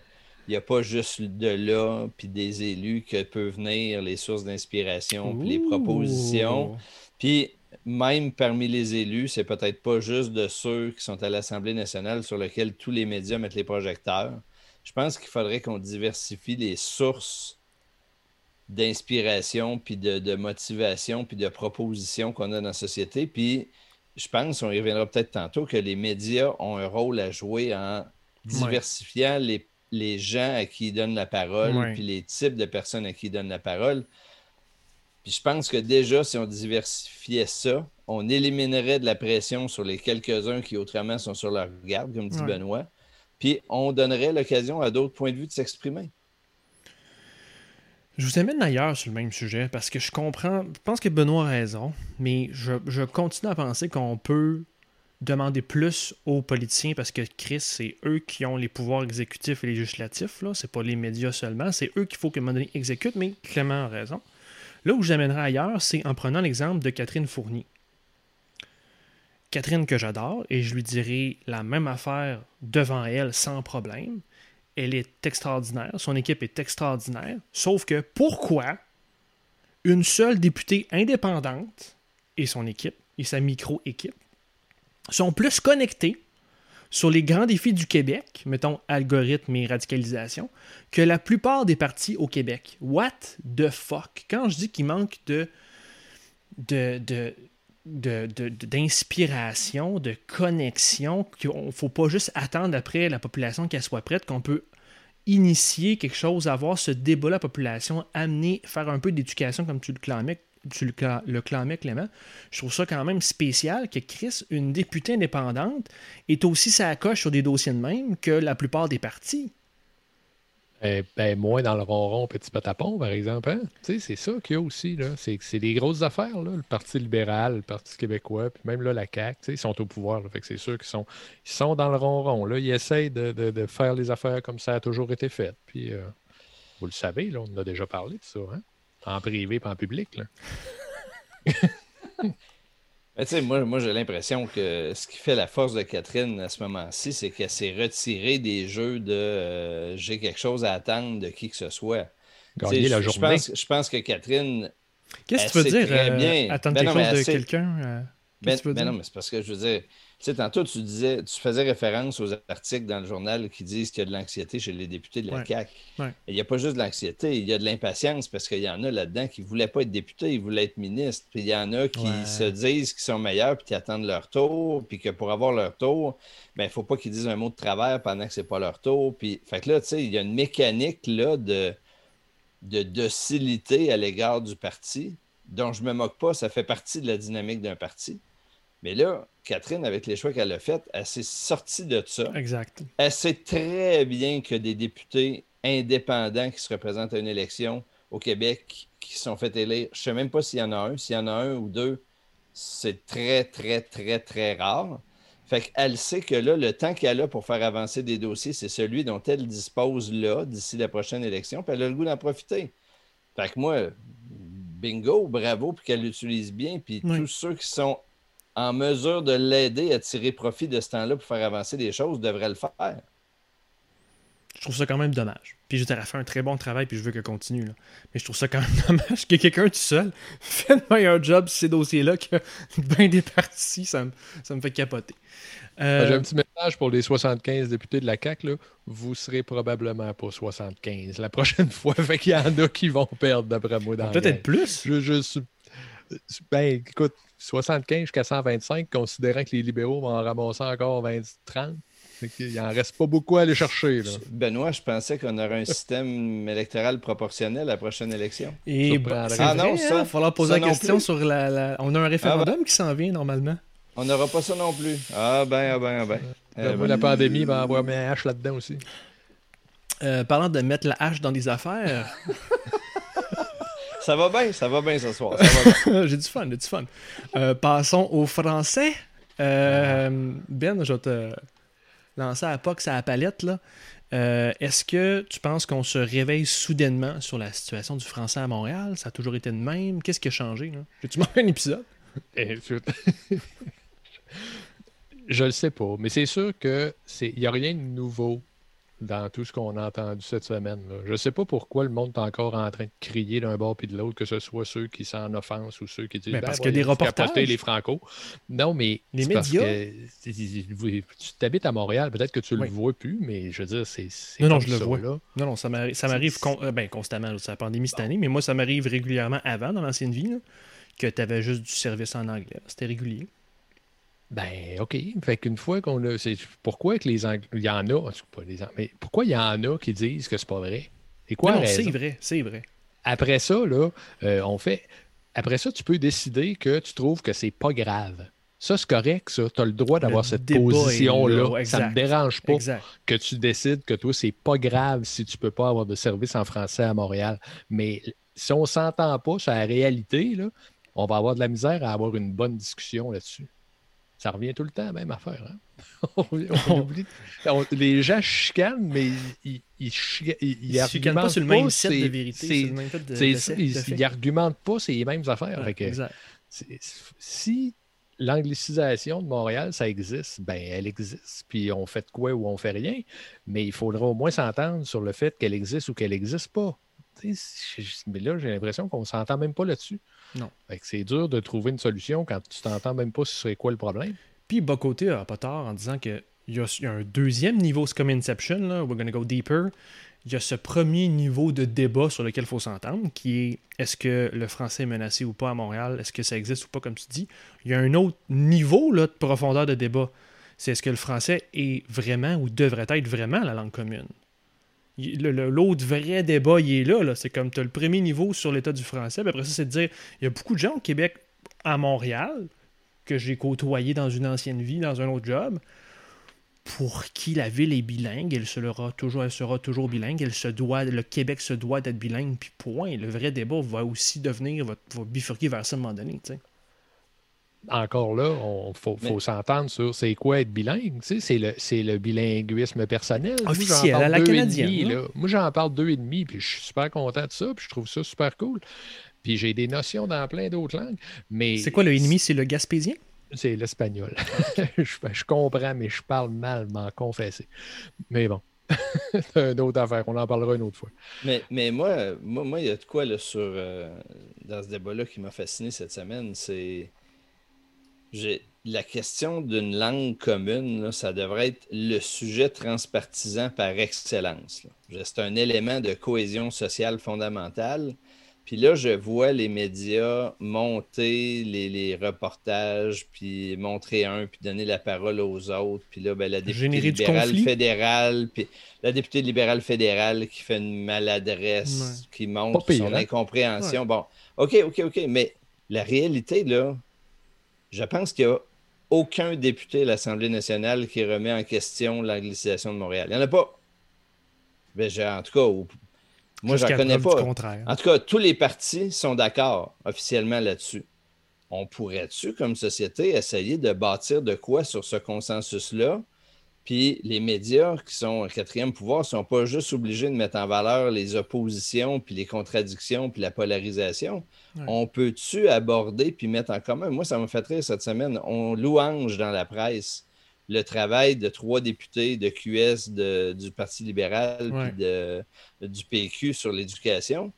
il n'y a pas juste de là, puis des élus que peuvent venir les sources d'inspiration, puis les propositions. Puis même parmi les élus, c'est peut-être pas juste de ceux qui sont à l'Assemblée nationale sur lesquels tous les médias mettent les projecteurs. Je pense qu'il faudrait qu'on diversifie les sources d'inspiration, puis de, motivation, puis de propositions qu'on a dans la société. Puis je pense, on y reviendra peut-être tantôt, que les médias ont un rôle à jouer en diversifiant les, les, gens à qui ils donnent la parole, puis les types de personnes à qui ils donnent la parole. Puis je pense que déjà, si on diversifiait ça, on éliminerait de la pression sur les quelques-uns qui autrement sont sur leur garde, comme dit Benoît. Puis on donnerait l'occasion à d'autres points de vue de s'exprimer. Je vous amène ailleurs sur le même sujet parce que je comprends, je pense que Benoît a raison, mais je, continue à penser qu'on peut demander plus aux politiciens parce que Chris, c'est eux qui ont les pouvoirs exécutifs et législatifs, là. c'est pas les médias seulement, c'est eux qu'il faut que Money exécute, mais Clément a raison. Là où j'amènerai ailleurs, c'est en prenant l'exemple de Catherine Fournier. Catherine que j'adore, et je lui dirai la même affaire devant elle sans problème. Elle est extraordinaire, son équipe est extraordinaire, sauf que pourquoi une seule députée indépendante et son équipe, et sa micro-équipe, sont plus connectés sur les grands défis du Québec, mettons algorithme et radicalisation, que la plupart des partis au Québec? What the fuck? Quand je dis qu'il manque de, d'inspiration, de, connexion, qu'il ne faut pas juste attendre après la population qu'elle soit prête, qu'on peut initier quelque chose, avoir ce débat la population, amener, faire un peu d'éducation comme tu le clamais, tu le, clamais, Clément, je trouve ça quand même spécial que Chris, une députée indépendante, est aussi sa coche sur des dossiers de même que la plupart des partis. Eh ben, moins dans le ronron petit patapon, par exemple. Hein? C'est ça qu'il y a aussi. C'est des grosses affaires. Là. Le Parti libéral, le Parti québécois, puis même là, la CAQ, ils sont au pouvoir. Fait c'est sûr qu'ils sont, ils sont dans le ronron. Là. Ils essayent de, faire les affaires comme ça a toujours été fait. Puis, euh, vous le savez, là, on en a déjà parlé de ça. Hein? en privé et en public. moi, moi j'ai l'impression que ce qui fait la force de Catherine à ce moment-ci, c'est qu'elle s'est retirée des jeux de euh, j'ai quelque chose à attendre de qui que ce soit. Gagner la journée. Je pense, que Catherine. Qu'est-ce que tu veux dire? Euh, attendre ben quelque chose de quelqu'un? Euh, ben, ben non, mais c'est parce que je veux dire, tu sais, tantôt, tu disais, tu faisais référence aux articles dans le journal qui disent qu'il y a de l'anxiété chez les députés de la CAQ. Il n'y a pas juste de l'anxiété, il y a de l'impatience parce qu'il y en a là-dedans qui ne voulaient pas être députés, ils voulaient être ministres. Puis il y en a qui se disent qu'ils sont meilleurs puis qui attendent leur tour, puis que pour avoir leur tour, ben, il ne faut pas qu'ils disent un mot de travers pendant que ce n'est pas leur tour. Puis, fait que là, tu sais, il y a une mécanique là, de, de docilité à l'égard du parti dont je ne me moque pas, ça fait partie de la dynamique d'un parti. Mais là, Catherine, avec les choix qu'elle a faits, elle s'est sortie de ça. Exact. Elle sait très bien que des députés indépendants qui se représentent à une élection au Québec, qui sont fait élire, je ne sais même pas s'il y en a un. S'il y en a un ou deux, c'est très, très, très, très rare. Fait qu'elle sait que là, le temps qu'elle a pour faire avancer des dossiers, c'est celui dont elle dispose là, d'ici la prochaine élection, puis elle a le goût d'en profiter. Fait que moi, bingo, bravo, puis qu'elle l'utilise bien, puis tous ceux qui sont en mesure de l'aider à tirer profit de ce temps-là pour faire avancer des choses devrait le faire. Je trouve ça quand même dommage. Puis je t'ai fait un très bon travail, puis je veux qu'elle continue. Mais je trouve ça quand même dommage que quelqu'un tout seul fait le meilleur job sur ces dossiers-là que bien des partis. Ça me, ça me fait capoter. Euh, J'ai un petit message pour les 75 députés de la CAQ. Là. Vous serez probablement pas 75 la prochaine fois. fait qu'il y en a qui vont perdre, d'après moi. Peut-être plus. Je, je, ben, écoute, 75 jusqu'à 125, considérant que les libéraux vont en ramasser encore 20, 30. Il n'en reste pas beaucoup à aller chercher. Benoît, je pensais qu'on aurait un système électoral proportionnel à la prochaine élection. Et ah non, ça, il va falloir poser la question sur la, On a un référendum ah, ben. qui s'en vient normalement. On n'aura pas ça non plus. Ah ben, ah ben, ah ben. Euh, ben la pandémie va avoir mis un hache là-dedans aussi. Euh, parlant de mettre la hache dans des affaires. Ça va bien, ça va bien ce soir. j'ai du fun, j'ai du fun. Euh, passons au français. Euh, ben, je vais te lancer à POX à la palette. là. Euh, est-ce que tu penses qu'on se réveille soudainement sur la situation du français à Montréal? Ça a toujours été de même? Qu'est-ce qui a changé? J'ai-tu manqué un épisode? Eh, je le sais pas, mais c'est sûr que c'est il n'y a rien de nouveau dans tout ce qu'on a entendu cette semaine. Je ne sais pas pourquoi le monde est encore en train de crier d'un bord puis de l'autre, que ce soit ceux qui s'en offensent ou ceux qui disent ben, parce que des reportages. les Franco. Non, mais les médias. tu t'habites à Montréal, peut-être que tu ne le vois plus, mais je veux dire, c'est. Non, non, je le vois. Là. Non, non, ça m'arrive euh, ben, constamment. C'est la pandémie cette année, mais moi, ça m'arrive régulièrement avant, dans l'ancienne vie, que tu avais juste du service en anglais. C'était régulier. Ben, OK. Fait qu'une fois qu'on a. Pourquoi que les Anglais. Il y en a. Pas les mais pourquoi il y en a qui disent que c'est pas vrai? C'est quoi non, C'est vrai, c'est vrai. Après ça, là, euh, on fait. Après ça, tu peux décider que tu trouves que c'est pas grave. Ça, c'est correct, ça. Tu as le droit d'avoir cette position-là. Ça ne me dérange pas que tu décides que toi, c'est pas grave si tu peux pas avoir de service en français à Montréal. Mais si on s'entend pas sur la réalité, là, on va avoir de la misère à avoir une bonne discussion là-dessus. Ça revient tout le temps, même affaire. Hein? les gens chicanent, mais ils, ils, ils, argumentent pas sur le même set de vérité. ils n'argumentent pas ces mêmes affaires. si l'anglicisation de Montréal, ça existe, ben elle existe. Puis on fait quoi ou on fait rien. Mais il faudra au moins s'entendre sur le fait qu'elle existe ou qu'elle n'existe pas. Mais là, j'ai l'impression qu'on ne s'entend même pas là-dessus. Non. C'est dur de trouver une solution quand tu t'entends même pas sur quoi le problème. Puis Bocoté a pas tort en disant qu'il y, a un deuxième niveau, c'est comme Inception, là, we're gonna go deeper. Il y a ce premier niveau de débat sur lequel il faut s'entendre, qui est est-ce que le français est menacé ou pas à Montréal, est-ce que ça existe ou pas, comme tu dis? Il y a un autre niveau là, de profondeur de débat. C'est est-ce que le français est vraiment ou devrait être vraiment la langue commune? L'autre vrai débat, il est là. C'est comme tu as le premier niveau sur l'état du français. Puis après ça, c'est de dire il y a beaucoup de gens au Québec, à Montréal, que j'ai côtoyé dans une ancienne vie, dans un autre job, pour qui la ville est bilingue. Elle sera toujours, elle sera toujours bilingue. Elle se doit, le Québec se doit d'être bilingue. Puis point. Le vrai débat va aussi devenir, va, bifurquer vers ça à un moment donné encore là, il faut, s'entendre sur c'est quoi être bilingue. c'est le, bilinguisme personnel. Officiel, à la canadienne. Moi, j'en parle deux et demi, puis je suis super content de ça, puis je trouve ça super cool. Puis j'ai des notions dans plein d'autres langues. Mais c'est quoi le ennemi? C'est le gaspésien? C'est l'espagnol. je, comprends, mais je parle mal, m'en confesser. Mais bon. c'est une autre affaire, on en parlera une autre fois. Mais, mais moi, moi, il y a de quoi là, sur, euh, dans ce débat-là qui m'a fasciné cette semaine, c'est la question d'une langue commune, ça devrait être le sujet transpartisan par excellence. C'est un élément de cohésion sociale fondamentale. Puis là, je vois les médias monter les, reportages, puis montrer un, puis donner la parole aux autres. Puis là, ben, la députée libérale fédérale, puis la députée libérale fédérale qui fait une maladresse, qui montre son hein? incompréhension. Bon, OK, OK, OK, mais la réalité, là, je pense qu'il n'y a aucun député à l'Assemblée nationale qui remet en question l'anglicisation de Montréal. Il n'y en a pas. Ben, en tout cas, moi, je n'en connais pas. En tout cas, tous les partis sont d'accord officiellement là-dessus. On pourrait-tu, comme société, essayer de bâtir de quoi sur ce consensus-là puis les médias qui sont un quatrième pouvoir ne sont pas juste obligés de mettre en valeur les oppositions, puis les contradictions, puis la polarisation. On peut-tu aborder puis mettre en commun? Moi, ça m'a fait rire cette semaine. On louange dans la presse le travail de trois députés de QS du Parti libéral puis du PQ sur l'éducation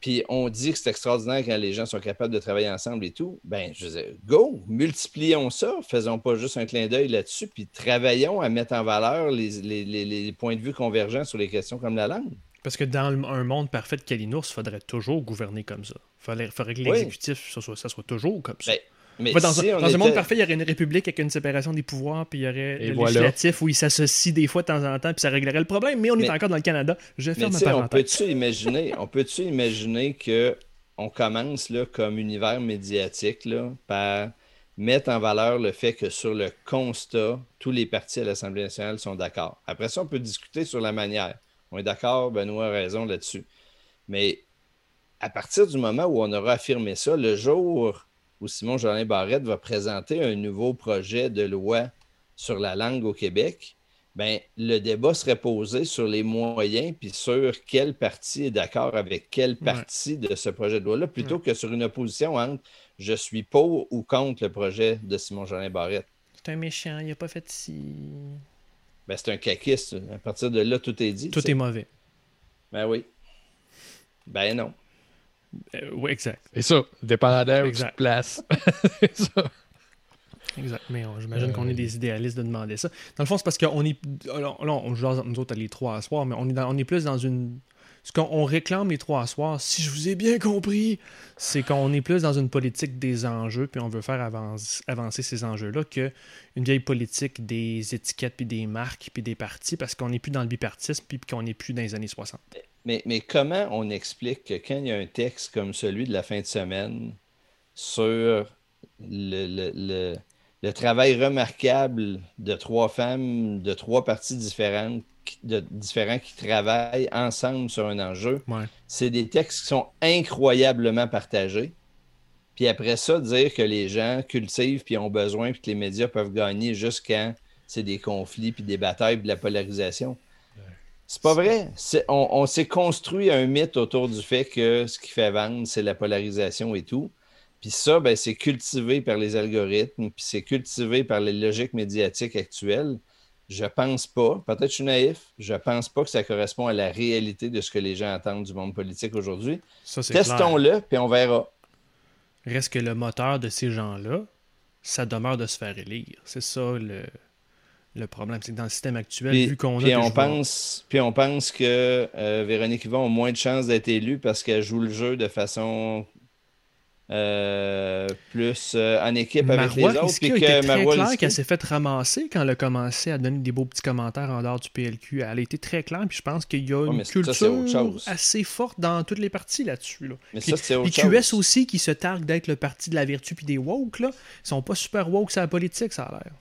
puis on dit que c'est extraordinaire quand les gens sont capables de travailler ensemble et tout, ben je disais, go, multiplions ça, faisons pas juste un clin d'œil là-dessus, puis travaillons à mettre en valeur les, points de vue convergents sur les questions comme la langue. Parce que dans un monde parfait de Kalinours, il faudrait toujours gouverner comme ça. Il faudrait, que l'exécutif, ça, soit, toujours comme ça. Ben, dans, un, monde parfait, il y aurait une république avec une séparation des pouvoirs, puis il y aurait le législatif où ils s'associent des fois de temps en temps, puis ça réglerait le problème. Mais on est encore dans le Canada. Je faire ma parenthèse. On peut-tu imaginer, on peut imaginer que on commence là, comme univers médiatique là, par mettre en valeur le fait que sur le constat, tous les partis à l'Assemblée nationale sont d'accord. Après ça, on peut discuter sur la manière. On est d'accord, Benoît a raison là-dessus. Mais à partir du moment où on aura affirmé ça, le jour où Simon Jolin Barrette va présenter un nouveau projet de loi sur la langue au Québec, ben, le débat serait posé sur les moyens puis sur quel parti est d'accord avec quelle partie de ce projet de loi-là, plutôt que sur une opposition entre je suis pour ou contre le projet de Simon Jolin Barrette. C'est un méchant, il n'a pas fait si. Ben, c'est un caquiste. À partir de là, tout est dit. Tout est mauvais. Ben oui. Ben non. Euh, oui, exact. Et ça, dépendant où tu place. ça. Exact. Mais j'imagine qu'on est des idéalistes de demander ça. Dans le fond, c'est parce qu'on est. Là, on joue nous autres les trois à soir, mais on est, on est plus dans une. Ce qu'on réclame les trois à soir, si je vous ai bien compris, c'est qu'on est plus dans une politique des enjeux, puis on veut faire avancer ces enjeux-là, qu'une vieille politique des étiquettes, puis des marques, puis des partis, parce qu'on n'est plus dans le bipartisme, puis qu'on n'est plus dans les années 60. Mais, mais comment on explique que quand il y a un texte comme celui de la fin de semaine sur le, le le travail remarquable de trois femmes de trois parties différentes, de, différents qui travaillent ensemble sur un enjeu. C'est des textes qui sont incroyablement partagés. Puis après ça, dire que les gens cultivent puis ont besoin puis que les médias peuvent gagner juste quand c'est des conflits puis des batailles puis de la polarisation. C'est pas vrai. on, on s'est construit un mythe autour du fait que ce qui fait vendre, c'est la polarisation et tout. Puis ça, ben, c'est cultivé par les algorithmes, puis c'est cultivé par les logiques médiatiques actuelles. Je pense pas, peut-être je suis naïf, je pense pas que ça correspond à la réalité de ce que les gens attendent du monde politique aujourd'hui. Testons-le, puis on verra. Reste que le moteur de ces gens-là, ça demeure de se faire élire. C'est ça le, problème. C'est que dans le système actuel, vu qu'on a. On pense, puis on pense que euh, Véronique Yvon a moins de chances d'être élue parce qu'elle joue le jeu de façon euh, plus euh, en équipe avec les autres. Puis que très clair qu'elle s'est fait ramasser quand elle a commencé à donner des beaux petits commentaires en dehors du PLQ. Elle a été très claire, puis je pense qu'il y a une culture assez forte dans toutes les parties là-dessus. Là. Mais puis, ça, c'est autre QS aussi, qui se targue d'être le parti de la vertu puis des woke, là, ils sont pas super woke sur la politique, ça a l'air.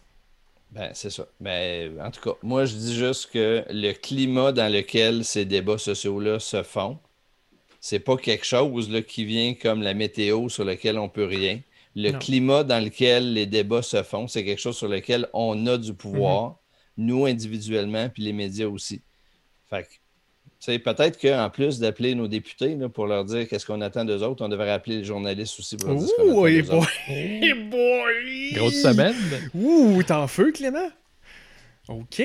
Ben, c'est ça. Mais ben, en tout cas, moi, je dis juste que le climat dans lequel ces débats sociaux-là se font, c'est pas quelque chose là, qui vient comme la météo sur lequel on peut rien. Le climat dans lequel les débats se font, c'est quelque chose sur lequel on a du pouvoir, mhm. nous individuellement, puis les médias aussi. Fait que, peut-être qu'en plus d'appeler nos députés pour leur dire qu'est-ce qu'on attend d'eux autres, on devrait appeler les journalistes aussi pour leur dire ce qu'on attend boy. boy. Grosse semaine. Ouh, t'es en feu, Clément? OK.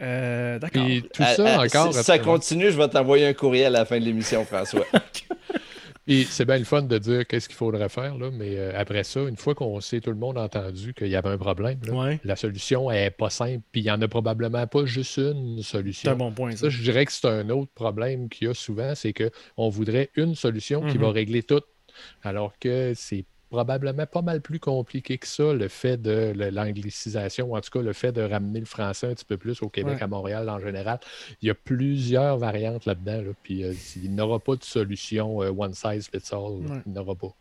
Euh, d'accord. Et tout ça encore. Si ça continue, je vais t'envoyer un courrier à la fin de l'émission, François. Et c'est bien le fun de dire qu'est-ce qu'il faudrait faire, là, mais euh, après ça, une fois qu'on sait, tout le monde a entendu qu'il y avait un problème, la solution n'est pas simple, puis il n'y en a probablement pas juste une solution. C'est un bon point. Ça, je dirais que c'est un autre problème qu'il y a souvent, c'est qu'on voudrait une solution qui va mhm. régler tout, alors que c'est probablement pas mal plus compliqué que ça, le fait de l'anglicisation, ou en tout cas le fait de ramener le français un petit peu plus au Québec, à Montréal en général. Il y a plusieurs variantes là-dedans, puis euh, il n'y aura pas de solution euh, one size fits all. Il n'y aura pas.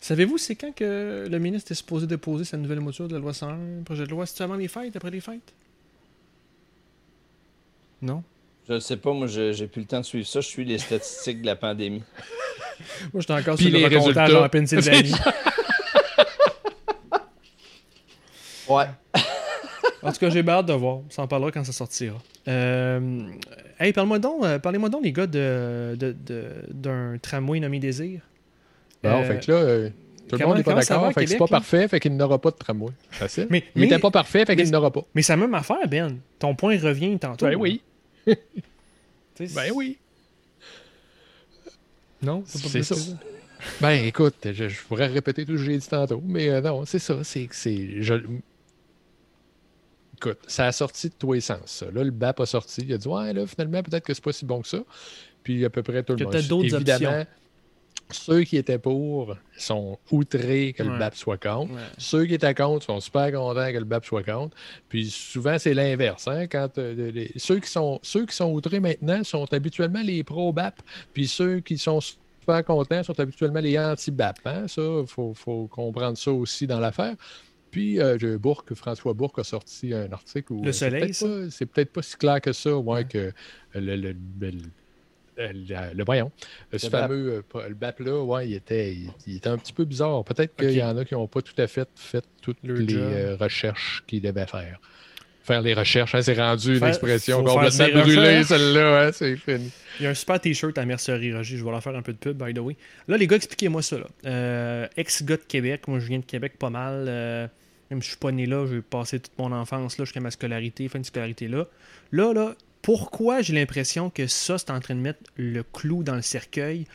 Savez-vous, c'est quand que le ministre est supposé déposer sa nouvelle mouture de la loi 101, projet de loi? C'est avant les fêtes, après les fêtes? Non? Je ne sais pas, moi, j'ai plus le temps de suivre ça. Je suis les statistiques de la pandémie. moi, j'étais encore sur le comptage en Pennsylvanie. ouais. en tout cas, j'ai hâte de voir. Ça en parlera quand ça sortira. Euh... Hey, parle-moi donc, euh, parlez-moi donc, les gars, d'un de, de, tramway nommé Désir. Bon, euh... fait que là, euh, tout le monde n'est pas d'accord. Fait que c'est pas parfait, fait qu'il n'aura pas de tramway. Facile. Mais, il n'était pas parfait, fait qu'il n'aura pas. Mais c'est la même affaire, Ben. Ton point revient tantôt. Ben oui ben oui. Non, c'est ça. Ben écoute, je, pourrais répéter tout ce que j'ai dit tantôt, mais euh, non, c'est ça. C'est c'est. Je... Écoute, ça a sorti de tous les sens. Là, le BAP a sorti. Il a dit Ouais, là, finalement, peut-être que c'est pas si bon que ça. Puis à peu près tout le monde. d'autres options ceux qui étaient pour sont outrés que le BAP soit contre. Ceux qui étaient contre sont super contents que le BAP soit contre. Puis souvent, c'est l'inverse. Hein? Quand, euh, ceux, qui sont, ceux qui sont outrés maintenant sont habituellement les pro-BAP. Puis ceux qui sont super contents sont habituellement les anti-BAP. Hein? Ça, il faut, comprendre ça aussi dans l'affaire. Puis, euh, François Bourque a sorti un article où. Le soleil, c'est peut-être pas, si clair que ça, ouais, que le euh, le, voyons, ce fameux euh, le BAP là, ouais, il était, il, était un petit peu bizarre. Peut-être qu'il y en a qui n'ont pas tout à fait fait toutes les euh, recherches qu'ils devaient faire. Faire les recherches, hein, c'est rendu une expression complètement brûlée, celle-là, hein, c'est fini. Il y a un super t-shirt à Mercerie Roger, je vais leur faire un peu de pub, by the way. Là, les gars, expliquez-moi ça. Ex-gars de Québec, moi je viens de Québec pas mal. Même si je suis pas né là, j'ai passé toute mon enfance là jusqu'à ma scolarité, fin de scolarité là. Là, là, pourquoi j'ai l'impression que ça, c'est en train de mettre le clou dans le cercueil?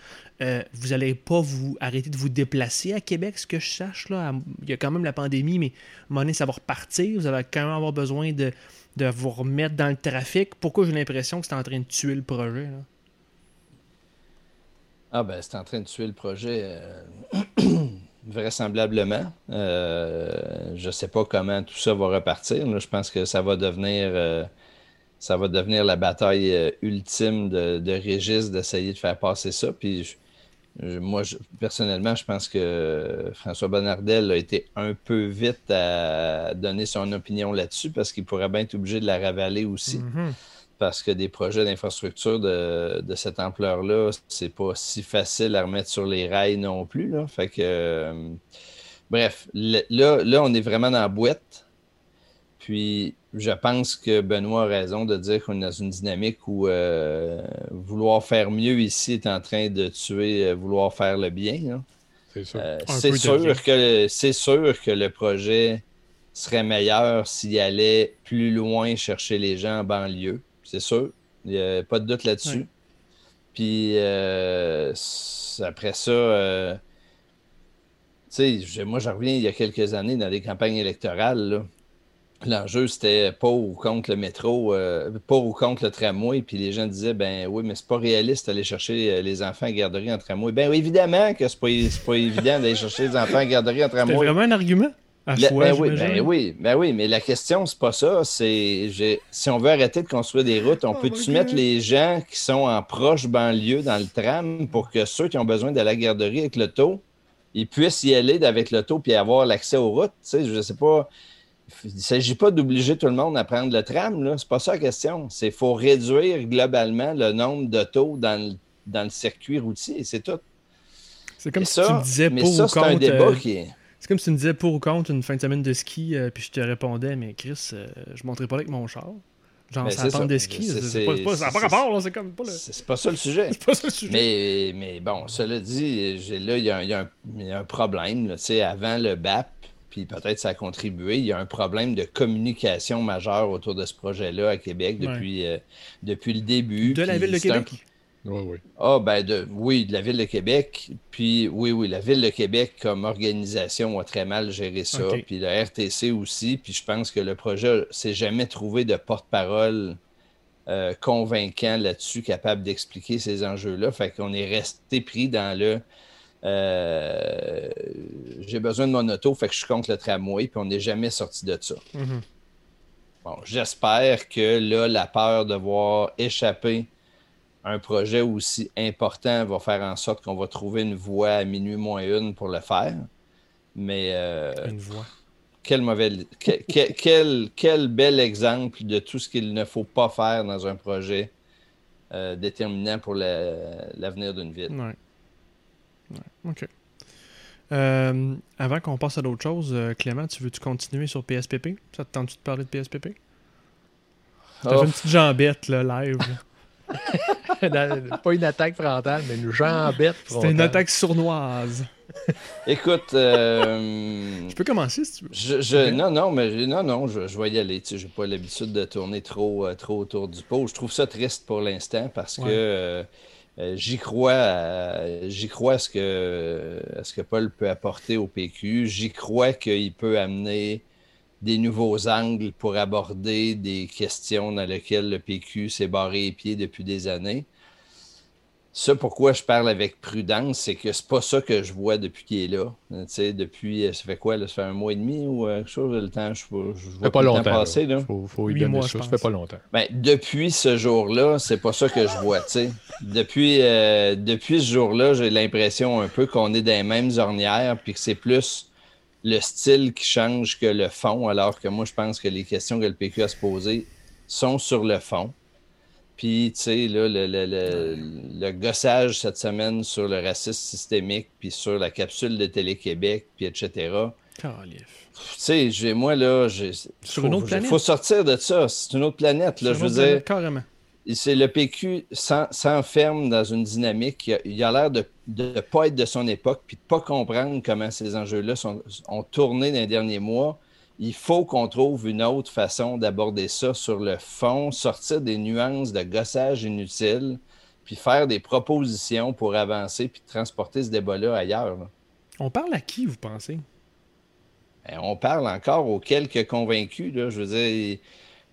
Euh, vous n'allez pas vous arrêter de vous déplacer à Québec, ce que je sache. Là. Il y a quand même la pandémie, mais à ça va repartir. Vous allez quand même avoir besoin de, vous remettre dans le trafic. Pourquoi j'ai l'impression que c'est en train de tuer le projet? Ah ben, c'est en train de tuer le projet. Euh, vraisemblablement. Euh, je ne sais pas comment tout ça va repartir. Je pense que ça va devenir ça va devenir la bataille ultime de, de Régis d'essayer de faire passer ça. Puis moi, personnellement, je pense que François Bonnardel a été un peu vite à donner son opinion là-dessus parce qu'il pourrait bien être obligé de la ravaler aussi. Mm-hmm. Parce que des projets d'infrastructure de, cette ampleur-là, c'est pas si facile à remettre sur les rails non plus. Là. Fait que, euh, bref, là, là, on est vraiment dans la boîte. Puis, je pense que Benoît a raison de dire qu'on est dans une dynamique où euh, vouloir faire mieux ici est en train de tuer euh, vouloir faire le bien. C'est sûr. Euh, sûr que c'est sûr que le projet serait meilleur s'il allait plus loin chercher les gens en banlieue. C'est sûr. Il n'y a pas de doute là-dessus. Puis après ça, tu sais, moi, je reviens il y a quelques années dans des campagnes électorales. Là. L'enjeu, c'était pour ou contre le métro, euh, pour ou contre le tramway. Puis les gens disaient, ben oui, mais c'est pas réaliste d'aller chercher euh, les enfants à garderie en tramway. Ben oui, évidemment que c'est pas, pas évident d'aller chercher les enfants à garderie en tramway. C'est vraiment un argument? À ben, oui, ben, oui, ben oui, mais la question, c'est pas ça. C'est si on veut arrêter de construire des routes, on oh peut-tu mettre les gens qui sont en proche banlieue dans le tram pour que ceux qui ont besoin de la garderie avec le taux, ils puissent y aller avec le taux puis avoir l'accès aux routes? Tu sais, je sais pas il ne s'agit pas d'obliger tout le monde à prendre le tram. Ce n'est pas ça la question. C'est faut réduire globalement le nombre d'autos dans le, dans le circuit routier. C'est tout. C'est comme si tu me disais pour ou contre. Un débat euh, qui est... C'est comme si tu me disais pour ou contre une fin de semaine de ski, euh, puis je te répondais, mais Chris, euh, je ne montrerai pas avec mon char. Genre, ben, ça de ski. C'est pas, ça pas rapport, c'est comme pas le... C'est pas ça le sujet. c'est pas ça le sujet. Mais, mais bon, cela dit, là, il y, y, a un problème. Là, avant le BAP, puis peut-être ça a contribué. Il y a un problème de communication majeur autour de ce projet-là à Québec depuis, euh, depuis le début. De la ville de Québec? Oui, oui. Ah, ben de, oui, de la ville de Québec. Puis oui, oui, la ville de Québec comme organisation a très mal géré ça. Puis la RTC aussi. Puis je pense que le projet s'est jamais trouvé de porte-parole euh, convaincant là-dessus, capable d'expliquer ces enjeux-là. Fait qu'on est resté pris dans le euh, j'ai besoin de mon auto, fait que je suis contre le tramway, puis on n'est jamais sorti de ça. Mhm. Bon, j'espère que là, la peur de voir échapper un projet aussi important va faire en sorte qu'on va trouver une voie à minuit moins une pour le faire. Mais. Euh, une voie. Quel mauvais. Quel, quel, bel exemple de tout ce qu'il ne faut pas faire dans un projet euh, déterminant pour l'avenir d'une ville. OK. Euh, avant qu'on passe à d'autres choses, euh, Clément, tu veux-tu continuer sur PSPP? Ça te tente-tu de parler de PSPP? T'as fait une petite jambette, là, live. Pas une attaque frontale, mais une jambette frontale. C'était une attaque sournoise. Écoute, euh, je peux commencer si tu veux. Je, Non, non, mais non, non, je, je vais y aller. Tu sais, j'ai pas l'habitude de tourner trop, trop autour du pot. Je trouve ça triste pour l'instant parce que euh, j'y crois, j'y crois à ce que, ce que Paul peut apporter au PQ. J'y crois qu'il peut amener des nouveaux angles pour aborder des questions dans lesquelles le PQ s'est barré les pieds depuis des années. Ça, pourquoi je parle avec prudence, c'est que c'est pas ça que je vois depuis qu'il est là. Tu sais, depuis, ça fait quoi, là, ça fait un mois et demi ou quelque chose, le temps, je, je vois pas longtemps, passer. Là. Faut, faut y ça, ça fait pas longtemps. Ben, depuis ce jour-là, c'est pas ça que je vois, tu sais. Depuis, euh, depuis ce jour-là, j'ai l'impression un peu qu'on est dans les mêmes ornières, puis que c'est plus le style qui change que le fond, alors que moi, je pense que les questions que le PQ a se poser sont sur le fond. Puis, tu sais, le, le, gossage cette semaine sur le racisme systémique, puis sur la capsule de Télé-Québec, puis etc. Tu sais, moi, là, sur une autre planète. Il faut sortir de ça. C'est une autre planète, là, je veux dire. Carrément. C'est le PQ s'enferme dans une dynamique. Il a l'air de ne pas être de son époque, puis de ne pas comprendre comment ces enjeux-là ont tourné dans les derniers mois. Il faut qu'on trouve une autre façon d'aborder ça sur le fond, sortir des nuances de gossage inutile, puis faire des propositions pour avancer, puis transporter ce débat-là ailleurs. On parle à qui, vous pensez? Ben, on parle encore aux quelques convaincus. Là. Je veux dire,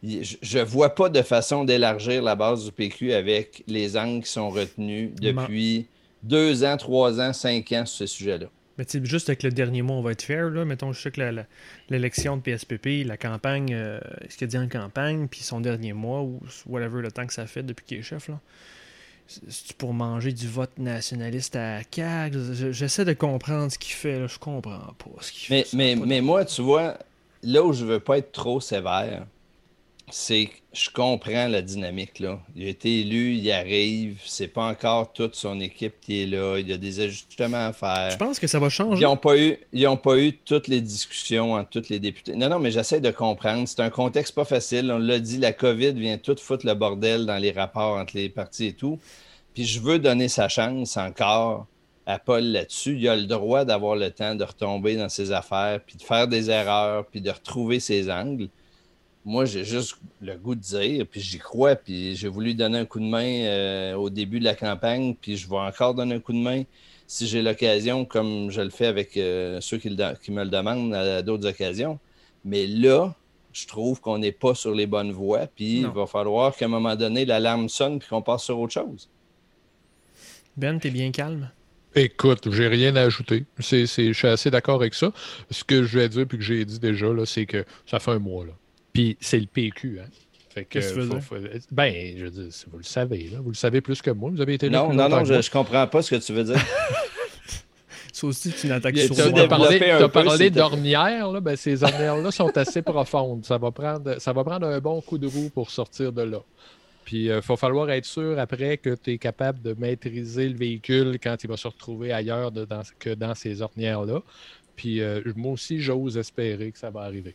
je ne vois pas de façon d'élargir la base du PQ avec les angles qui sont retenus depuis deux ans, trois ans, cinq ans sur ce sujet-là. Mais juste avec le dernier mot, on va être fair. Là. Mettons, je sais que l'élection de PSPP, la campagne, euh, ce qu'il a dit en campagne, puis son dernier mois, ou whatever le temps que ça fait depuis qu'il est chef, là, c'est pour manger du vote nationaliste à CAG. J'essaie de comprendre ce qu'il fait. Là. Je comprends pas ce qu'il fait. Mais, mais, mais moi, tu vois, là où je veux pas être trop sévère, c'est que je comprends la dynamique. Là. Il a été élu, il arrive, c'est pas encore toute son équipe qui est là, il y a des ajustements à faire. Je pense que ça va changer? Ils n'ont pas, eu, pas eu toutes les discussions entre tous les députés. Non, non, mais j'essaie de comprendre. C'est un contexte pas facile. On l'a dit, la COVID vient tout foutre le bordel dans les rapports entre les partis et tout. Puis je veux donner sa chance encore à Paul là-dessus. Il a le droit d'avoir le temps de retomber dans ses affaires, puis de faire des erreurs, puis de retrouver ses angles moi, j'ai juste le goût de dire, puis j'y crois, puis j'ai voulu donner un coup de main euh, au début de la campagne, puis je vais encore donner un coup de main si j'ai l'occasion, comme je le fais avec euh, ceux qui, me le demandent à, d'autres occasions. Mais là, je trouve qu'on n'est pas sur les bonnes voies, puis il va falloir qu'à un moment donné, l'alarme sonne, puis qu'on passe sur autre chose. Ben, t'es bien calme? Écoute, j'ai rien à ajouter. je suis assez d'accord avec ça. Ce que je vais dire, puis que j'ai dit déjà, c'est que ça fait un mois. Là. Puis c'est le PQ, hein? Qu'est-ce que ben, je veux dire, vous le savez, là. Vous le savez plus que moi. Vous avez été là. Non, non, non, je, je comprends pas ce que tu veux dire. Ça aussi, tu n'attaques sur moi. Tu as parlé, as parlé d'ornières, là. Ben, ces ornières-là sont assez profondes. Ça va, prendre, ça va prendre un bon coup de roue pour sortir de là. Puis il euh, va falloir être sûr après que tu es capable de maîtriser le véhicule quand il va se retrouver ailleurs que dans ces ornières-là. Puis euh, moi aussi, j'ose espérer que ça va arriver.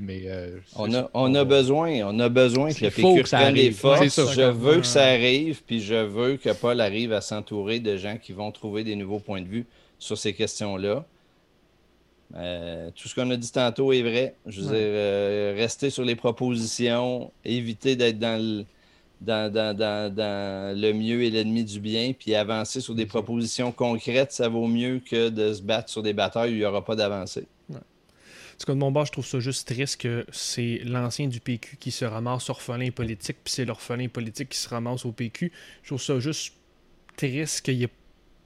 Mais, euh, on, a, on a besoin, on a besoin que le PQ prenne les forces. Je veux que ça arrive, puis je veux que Paul arrive à s'entourer de gens qui vont trouver des nouveaux points de vue sur ces questions-là. Euh, tout ce qu'on a dit tantôt est vrai. Je veux dire, euh, rester sur les propositions, éviter d'être dans le, dans, dans, dans, dans le mieux et l'ennemi du bien, puis avancer sur des propositions concrètes, ça vaut mieux que de se battre sur des batailles où il n'y aura pas d'avancée cas, de mon bord, je trouve ça juste triste que c'est l'ancien du PQ qui se ramasse orphelin politique, puis c'est l'orphelin politique qui se ramasse au PQ. Je trouve ça juste triste qu'il n'est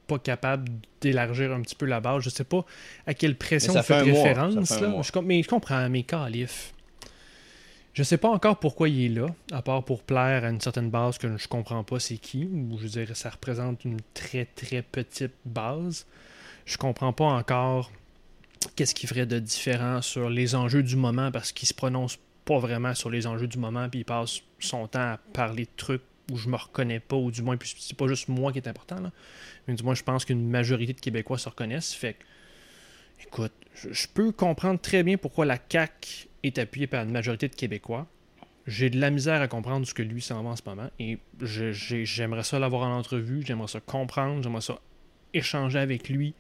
pas capable d'élargir un petit peu la base. Je sais pas à quelle pression il fait, référence. Là. Je, mais je comprends, mais calif. Je sais pas encore pourquoi il est là, à part pour plaire à une certaine base que je comprends pas c'est qui, ou je dirais ça représente une très très petite base. Je comprends pas encore qu'est-ce qu'il ferait de différent sur les enjeux du moment? Parce qu'il se prononce pas vraiment sur les enjeux du moment puis il passe son temps à parler de trucs où je me reconnais pas ou du moins puis c'est pas juste moi qui est important là, mais du moins je pense qu'une majorité de Québécois se reconnaissent. Fait écoute je, peux comprendre très bien pourquoi la CAC est appuyée par une majorité de Québécois. J'ai de la misère à comprendre ce que lui s'en va en ce moment et j'aimerais ça l'avoir en entrevue j'aimerais ça comprendre j'aimerais ça échanger avec lui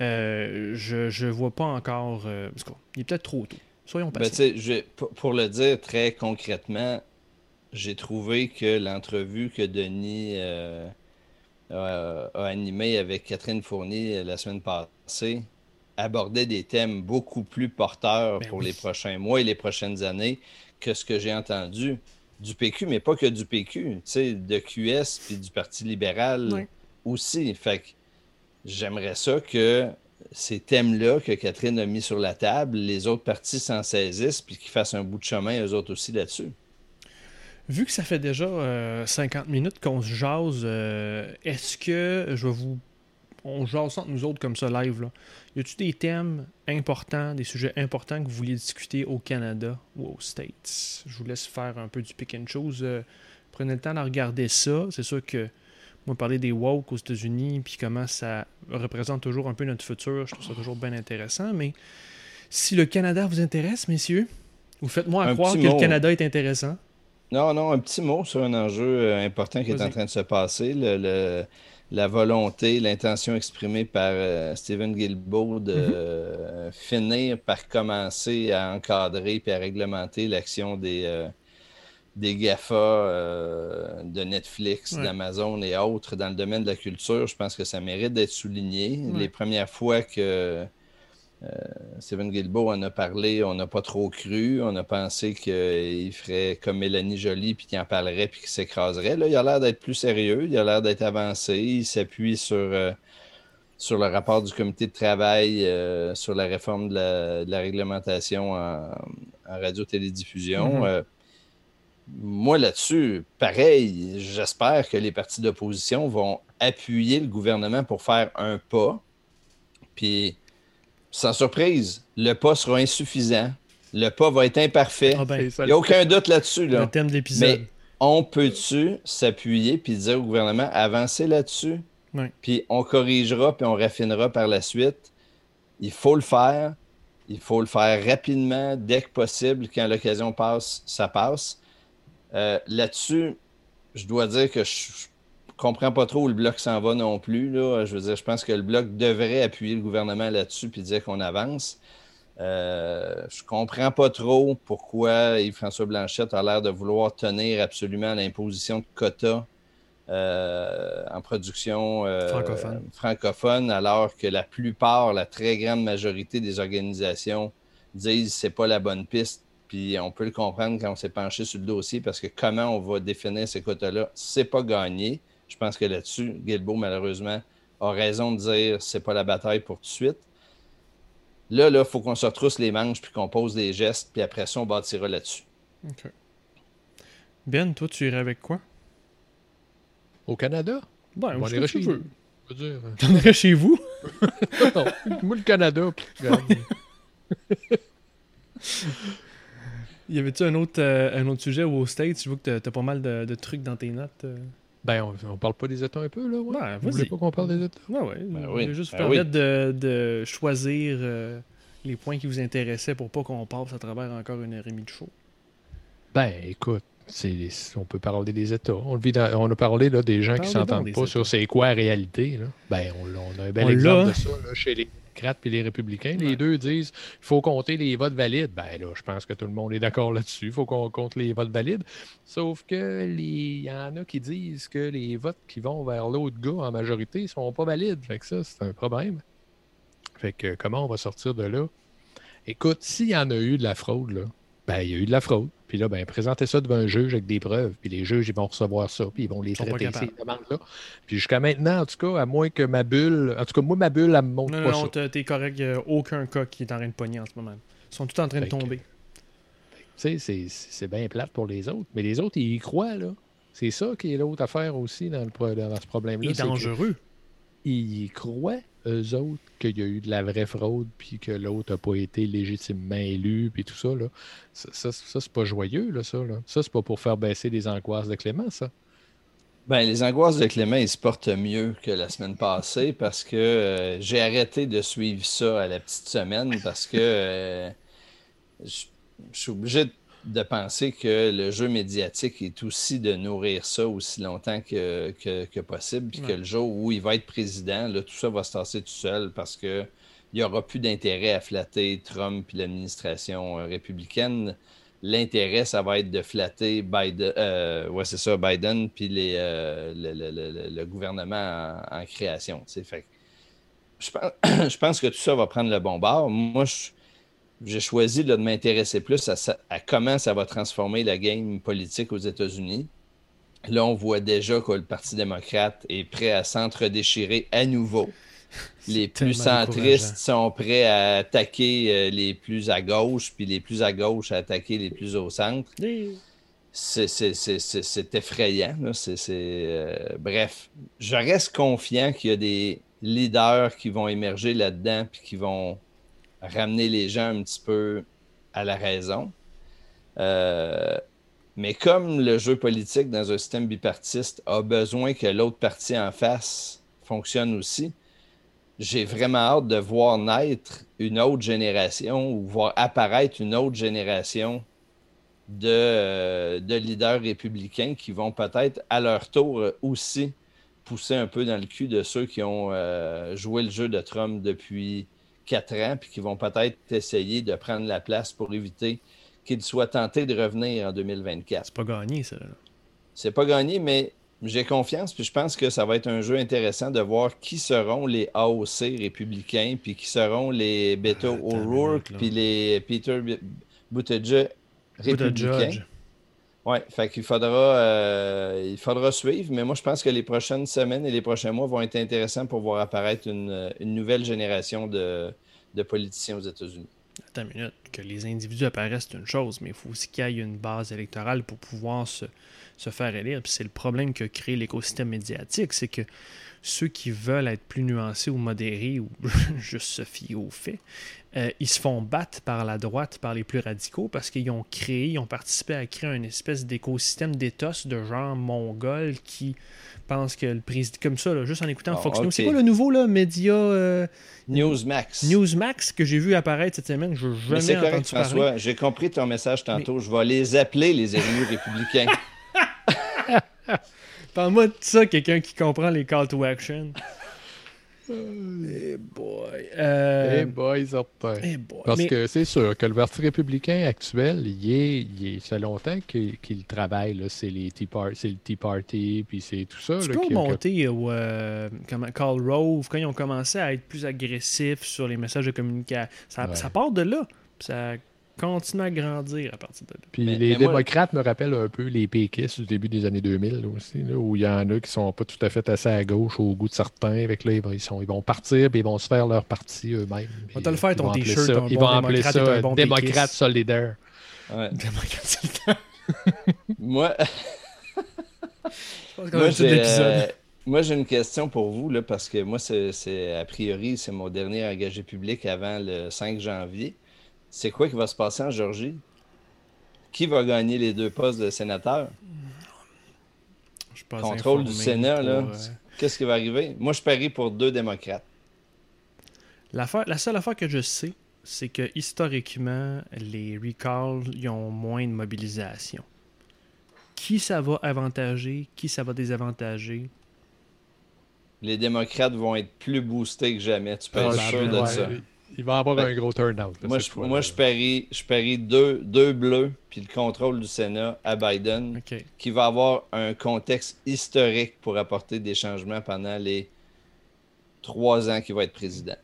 euh, je ne vois pas encore. Euh, il est peut-être trop tôt. Soyons ben, patients. pour le dire très concrètement, j'ai trouvé que l'entrevue que Denis euh, a, animée avec Catherine Fournier la semaine passée abordait des thèmes beaucoup plus porteurs ben pour les prochains mois et les prochaines années que ce que j'ai entendu du PQ, mais pas que du PQ, de QS puis du Parti libéral aussi. Fait que j'aimerais ça que ces thèmes-là que Catherine a mis sur la table, les autres parties s'en saisissent puis qu'ils fassent un bout de chemin, eux autres aussi, là-dessus. Vu que ça fait déjà 50 euh, minutes qu'on se jase, euh, est-ce que je vais vous. On jase entre nous autres comme ça live là. Y a-t-il des thèmes importants, des sujets importants que vous vouliez discuter au Canada ou aux States? Je vous laisse faire un peu du pick and choose. Euh, prenez le temps de regarder ça. C'est sûr que moi, parler des woke aux États-Unis, puis comment ça représente toujours un peu notre futur, je trouve ça toujours bien intéressant. Mais si le Canada vous intéresse, messieurs, vous faites-moi croire que le Canada est intéressant. Non, non, un petit mot sur un enjeu euh, important qui est en train de se passer. Le, la volonté, l'intention exprimée par euh, Stephen Guilbeault de mm-hmm. finir par commencer à encadrer et à réglementer l'action des, des GAFA de Netflix, d'Amazon et autres dans le domaine de la culture. Je pense que ça mérite d'être souligné. Les premières fois que euh, Steven Guilbeault en a parlé, on n'a pas trop cru. On a pensé qu'il ferait comme Mélanie Jolie, puis qu'il en parlerait, puis qu'il s'écraserait. Là, il a l'air d'être plus sérieux, il a l'air d'être avancé. Il s'appuie sur, euh, sur le rapport du comité de travail euh, sur la réforme de la, réglementation en, radio-télédiffusion. Mm-hmm. Moi, là-dessus, pareil, j'espère que les partis d'opposition vont appuyer le gouvernement pour faire un pas. Puis sans surprise, le pas sera insuffisant. Le pas va être imparfait. Ah ben, Il n'y a aucun doute là-dessus. Là. Le thème de l'épisode. Mais on peut-tu s'appuyer puis dire au gouvernement, avancer là-dessus? Puis on corrigera puis on raffinera par la suite. Il faut le faire. Il faut le faire rapidement, dès que possible. Quand l'occasion passe, ça passe. Euh, là-dessus, je dois dire que je, comprends pas trop où le bloc s'en va non plus. Là. Je veux dire, je pense que le bloc devrait appuyer le gouvernement là-dessus et dire qu'on avance. Euh, je comprends pas trop pourquoi Yves-François Blanchette a l'air de vouloir tenir absolument l'imposition de quotas euh, en production euh, francophone. alors que la plupart, la très grande majorité des organisations disent que c'est pas la bonne piste. Puis on peut le comprendre quand on s'est penché sur le dossier parce que comment on va définir ces quotas-là, c'est pas gagné. Je pense que là-dessus, Guilbeault, malheureusement, a raison de dire c'est pas la bataille pour tout de suite. Là, il faut qu'on se retrousse les manches puis qu'on pose des gestes, puis après ça, on bâtira là-dessus. OK. Ben, toi, tu irais avec quoi? Au Canada? Ben, on irait chez vous. On irais chez vous? non, moi, le Canada. y avait-tu un autre, euh, un autre sujet au States? Tu vois que tu as, pas mal de, de, trucs dans tes notes. Euh? Ben, on, on, parle pas des États un peu, là? Ouais. Ben, Vous voulez pas qu'on parle des États? Ben, ouais. Ben, oui. juste vous ben permettre de, de, choisir euh, les points qui vous intéressaient pour pas qu'on passe à travers encore une heure et demie de show. Ben, écoute, on peut parler des États. On, on a parlé là, des gens qui s'entendent pas sur c'est quoi la réalité. Là. Ben, on, a un bel exemple de ça là, chez les et les républicains. Les deux disent qu'il faut compter les votes valides. Ben là, je pense que tout le monde est d'accord là-dessus. Il faut qu'on compte les votes valides. Sauf que il y en a qui disent que les votes qui vont vers l'autre gars en majorité ne sont pas valides. Fait que ça, c'est un problème. Fait que comment on va sortir de là? Écoute, s'il y en a eu de la fraude, là, ben, il y a eu de la fraude. Puis là, ben, présentez ça devant un juge avec des preuves. Puis les juges, ils vont recevoir ça. Puis ils vont les traiter, ces demandes-là. Puis jusqu'à maintenant, en tout cas, à moins que ma bulle. En tout cas, moi, ma bulle, elle me montre non, pas non, ça. Non, t'es correct. Il n'y a aucun cas qui est en train de pogner en ce moment. Ils sont tous en train de tomber. Tu sais, c'est bien plate pour les autres. Mais les autres, ils y croient, là. C'est ça qui est l'autre affaire aussi dans, le, dans ce problème-là. Il est dangereux. Ils y croient eux autres qu'il y a eu de la vraie fraude, puis que l'autre n'a pas été légitimement élu, puis tout ça, là. Ça, c'est pas joyeux, là, ça. Là. Ça, c'est pas pour faire baisser les angoisses de Clément, ça. Ben, les angoisses de Clément, ils se portent mieux que la semaine passée parce que euh, j'ai arrêté de suivre ça à la petite semaine parce que euh, je suis obligé de de penser que le jeu médiatique est aussi de nourrir ça aussi longtemps que, que, possible, puis que le jour où il va être président, là, tout ça va se tasser tout seul parce que il n'y aura plus d'intérêt à flatter Trump et l'administration euh, républicaine. L'intérêt, ça va être de flatter Biden, euh, ouais, c'est ça, Biden, puis les, euh, le, gouvernement en, création. Fait, je, pense, je pense que tout ça va prendre le bon bord. Moi, je j'ai choisi de m'intéresser plus à, comment ça va transformer la game politique aux États-Unis. Là, on voit déjà que le Parti démocrate est prêt à s'entre-déchirer à nouveau. Les plus centristes sont prêts à attaquer euh, les plus à gauche, puis les plus à gauche à attaquer les plus au centre. C'est effrayant. Euh, bref, je reste confiant qu'il y a des leaders qui vont émerger là-dedans, puis qui vont ramener les gens un petit peu à la raison. Euh, mais comme le jeu politique dans un système bipartiste a besoin que l'autre partie en face fonctionne aussi, j'ai vraiment hâte de voir naître une autre génération ou voir apparaître une autre génération de, de leaders républicains qui vont peut-être à leur tour aussi pousser un peu dans le cul de ceux qui ont joué le jeu de Trump depuis quatre ans, puis qui vont peut-être essayer de prendre la place pour éviter qu'il soit tenté de revenir en 2024. C'est pas gagné, ça. C'est pas gagné, mais j'ai confiance, puis je pense que ça va être un jeu intéressant de voir qui seront les AOC républicains, puis qui seront les Beto ah, O'Rourke, puis les Peter Buttigieg républicains. Oui, fait qu'il faudra, euh, il faudra suivre, mais moi je pense que les prochaines semaines et les prochains mois vont être intéressants pour voir apparaître une, nouvelle génération de, politiciens aux États-Unis. Attends une minute, que les individus apparaissent, c'est une chose, mais il faut aussi qu'il y ait une base électorale pour pouvoir se, se faire élire. Puis c'est le problème que crée l'écosystème médiatique, c'est que ceux qui veulent être plus nuancés ou modérés ou juste se fier aux faits, euh, ils se font battre par la droite, par les plus radicaux, parce qu'ils ont créé, ils ont participé à créer une espèce d'écosystème d'éthos de genre mongol qui pense que le président, comme ça, juste en écoutant ah, Fox News. C'est quoi le nouveau là, média euh, Newsmax. Newsmax que j'ai vu apparaître cette semaine. Je jamais C'est correct, François. J'ai compris ton message tantôt. Je vais les appeler les élus républicains. Parle-moi de ça, quelqu'un qui comprend les call to action. Hey boy. Euh... Hey boy, certain. Parce que c'est sûr que le Parti républicain actuel, il est, il ça longtemps qu'il travaille. C'est le Tea Party, puis c'est tout ça. Tu peux monter au euh, Carl Rove, quand ils ont commencé à être plus agressifs sur les messages de communication. Ça, ça part de là. Ça continue à grandir à partir de là. Puis les démocrates me rappellent un peu les péquistes du début des années 2000 aussi, où il y en a qui sont pas tout à fait assez à gauche au goût de certains. Avec là, ils, sont, ils vont partir puis ils vont se faire leur parti eux-mêmes. On va le faire ton t-shirt. Ils vont appeler ça démocrate solidaire. Ouais. Démocrate solidaire. Moi. moi, j'ai, euh, moi, j'ai une question pour vous, là, parce que moi, c'est, a priori, c'est mon dernier engagé public avant le 5 janvier c'est quoi qui va se passer en Georgie? Qui va gagner les deux postes de sénateur? Je Contrôle du Sénat, là. Euh, qu'est-ce qui va arriver? Moi, je parie pour deux démocrates. La seule affaire que je sais, c'est que historiquement, les recalls ils ont moins de mobilisation. Qui ça va avantager? Qui ça va désavantager? Les démocrates vont être plus boostés que jamais. Tu peux être sûr de ça. Il va avoir un gros turnout. Moi, je, moi je, parie, je parie deux, deux bleus puis le contrôle du Sénat à Biden, qui va avoir un contexte historique pour apporter des changements pendant les trois ans qu'il va être président.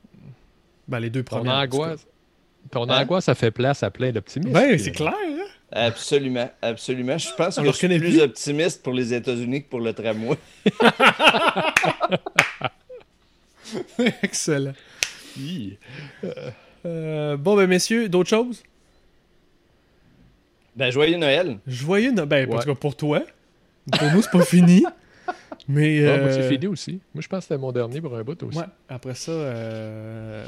Ben, les deux premiers. Ton angoisse, ça fait place à plein d'optimistes. Ben, c'est clair. Hein? Absolument, absolument. Je pense que je suis plus optimiste pour les États-Unis que pour le tramway. Excellent. Euh, bon, ben, messieurs, d'autres choses? Ben, joyeux Noël. Joyeux Noël. Ben, parce que pour toi. Pour nous, c'est pas fini. Mais. moi, c'est euh, fini aussi. Moi, je pense que c'était mon dernier pour un bout aussi. Ouais. Après ça, euh,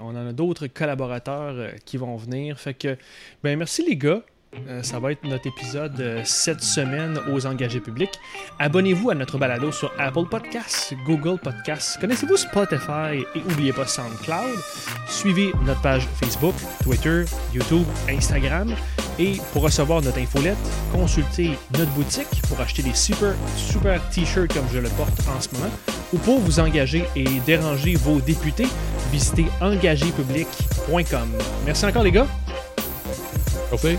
on en a d'autres collaborateurs qui vont venir. Fait que, ben, merci les gars. Euh, ça va être notre épisode euh, cette semaine aux engagés publics. Abonnez-vous à notre balado sur Apple Podcasts, Google Podcasts. Connaissez-vous Spotify et n'oubliez pas SoundCloud? Suivez notre page Facebook, Twitter, YouTube, Instagram. Et pour recevoir notre infolette, consultez notre boutique pour acheter des super, super t-shirts comme je le porte en ce moment. Ou pour vous engager et déranger vos députés, visitez engagépublic.com. Merci encore les gars. Merci.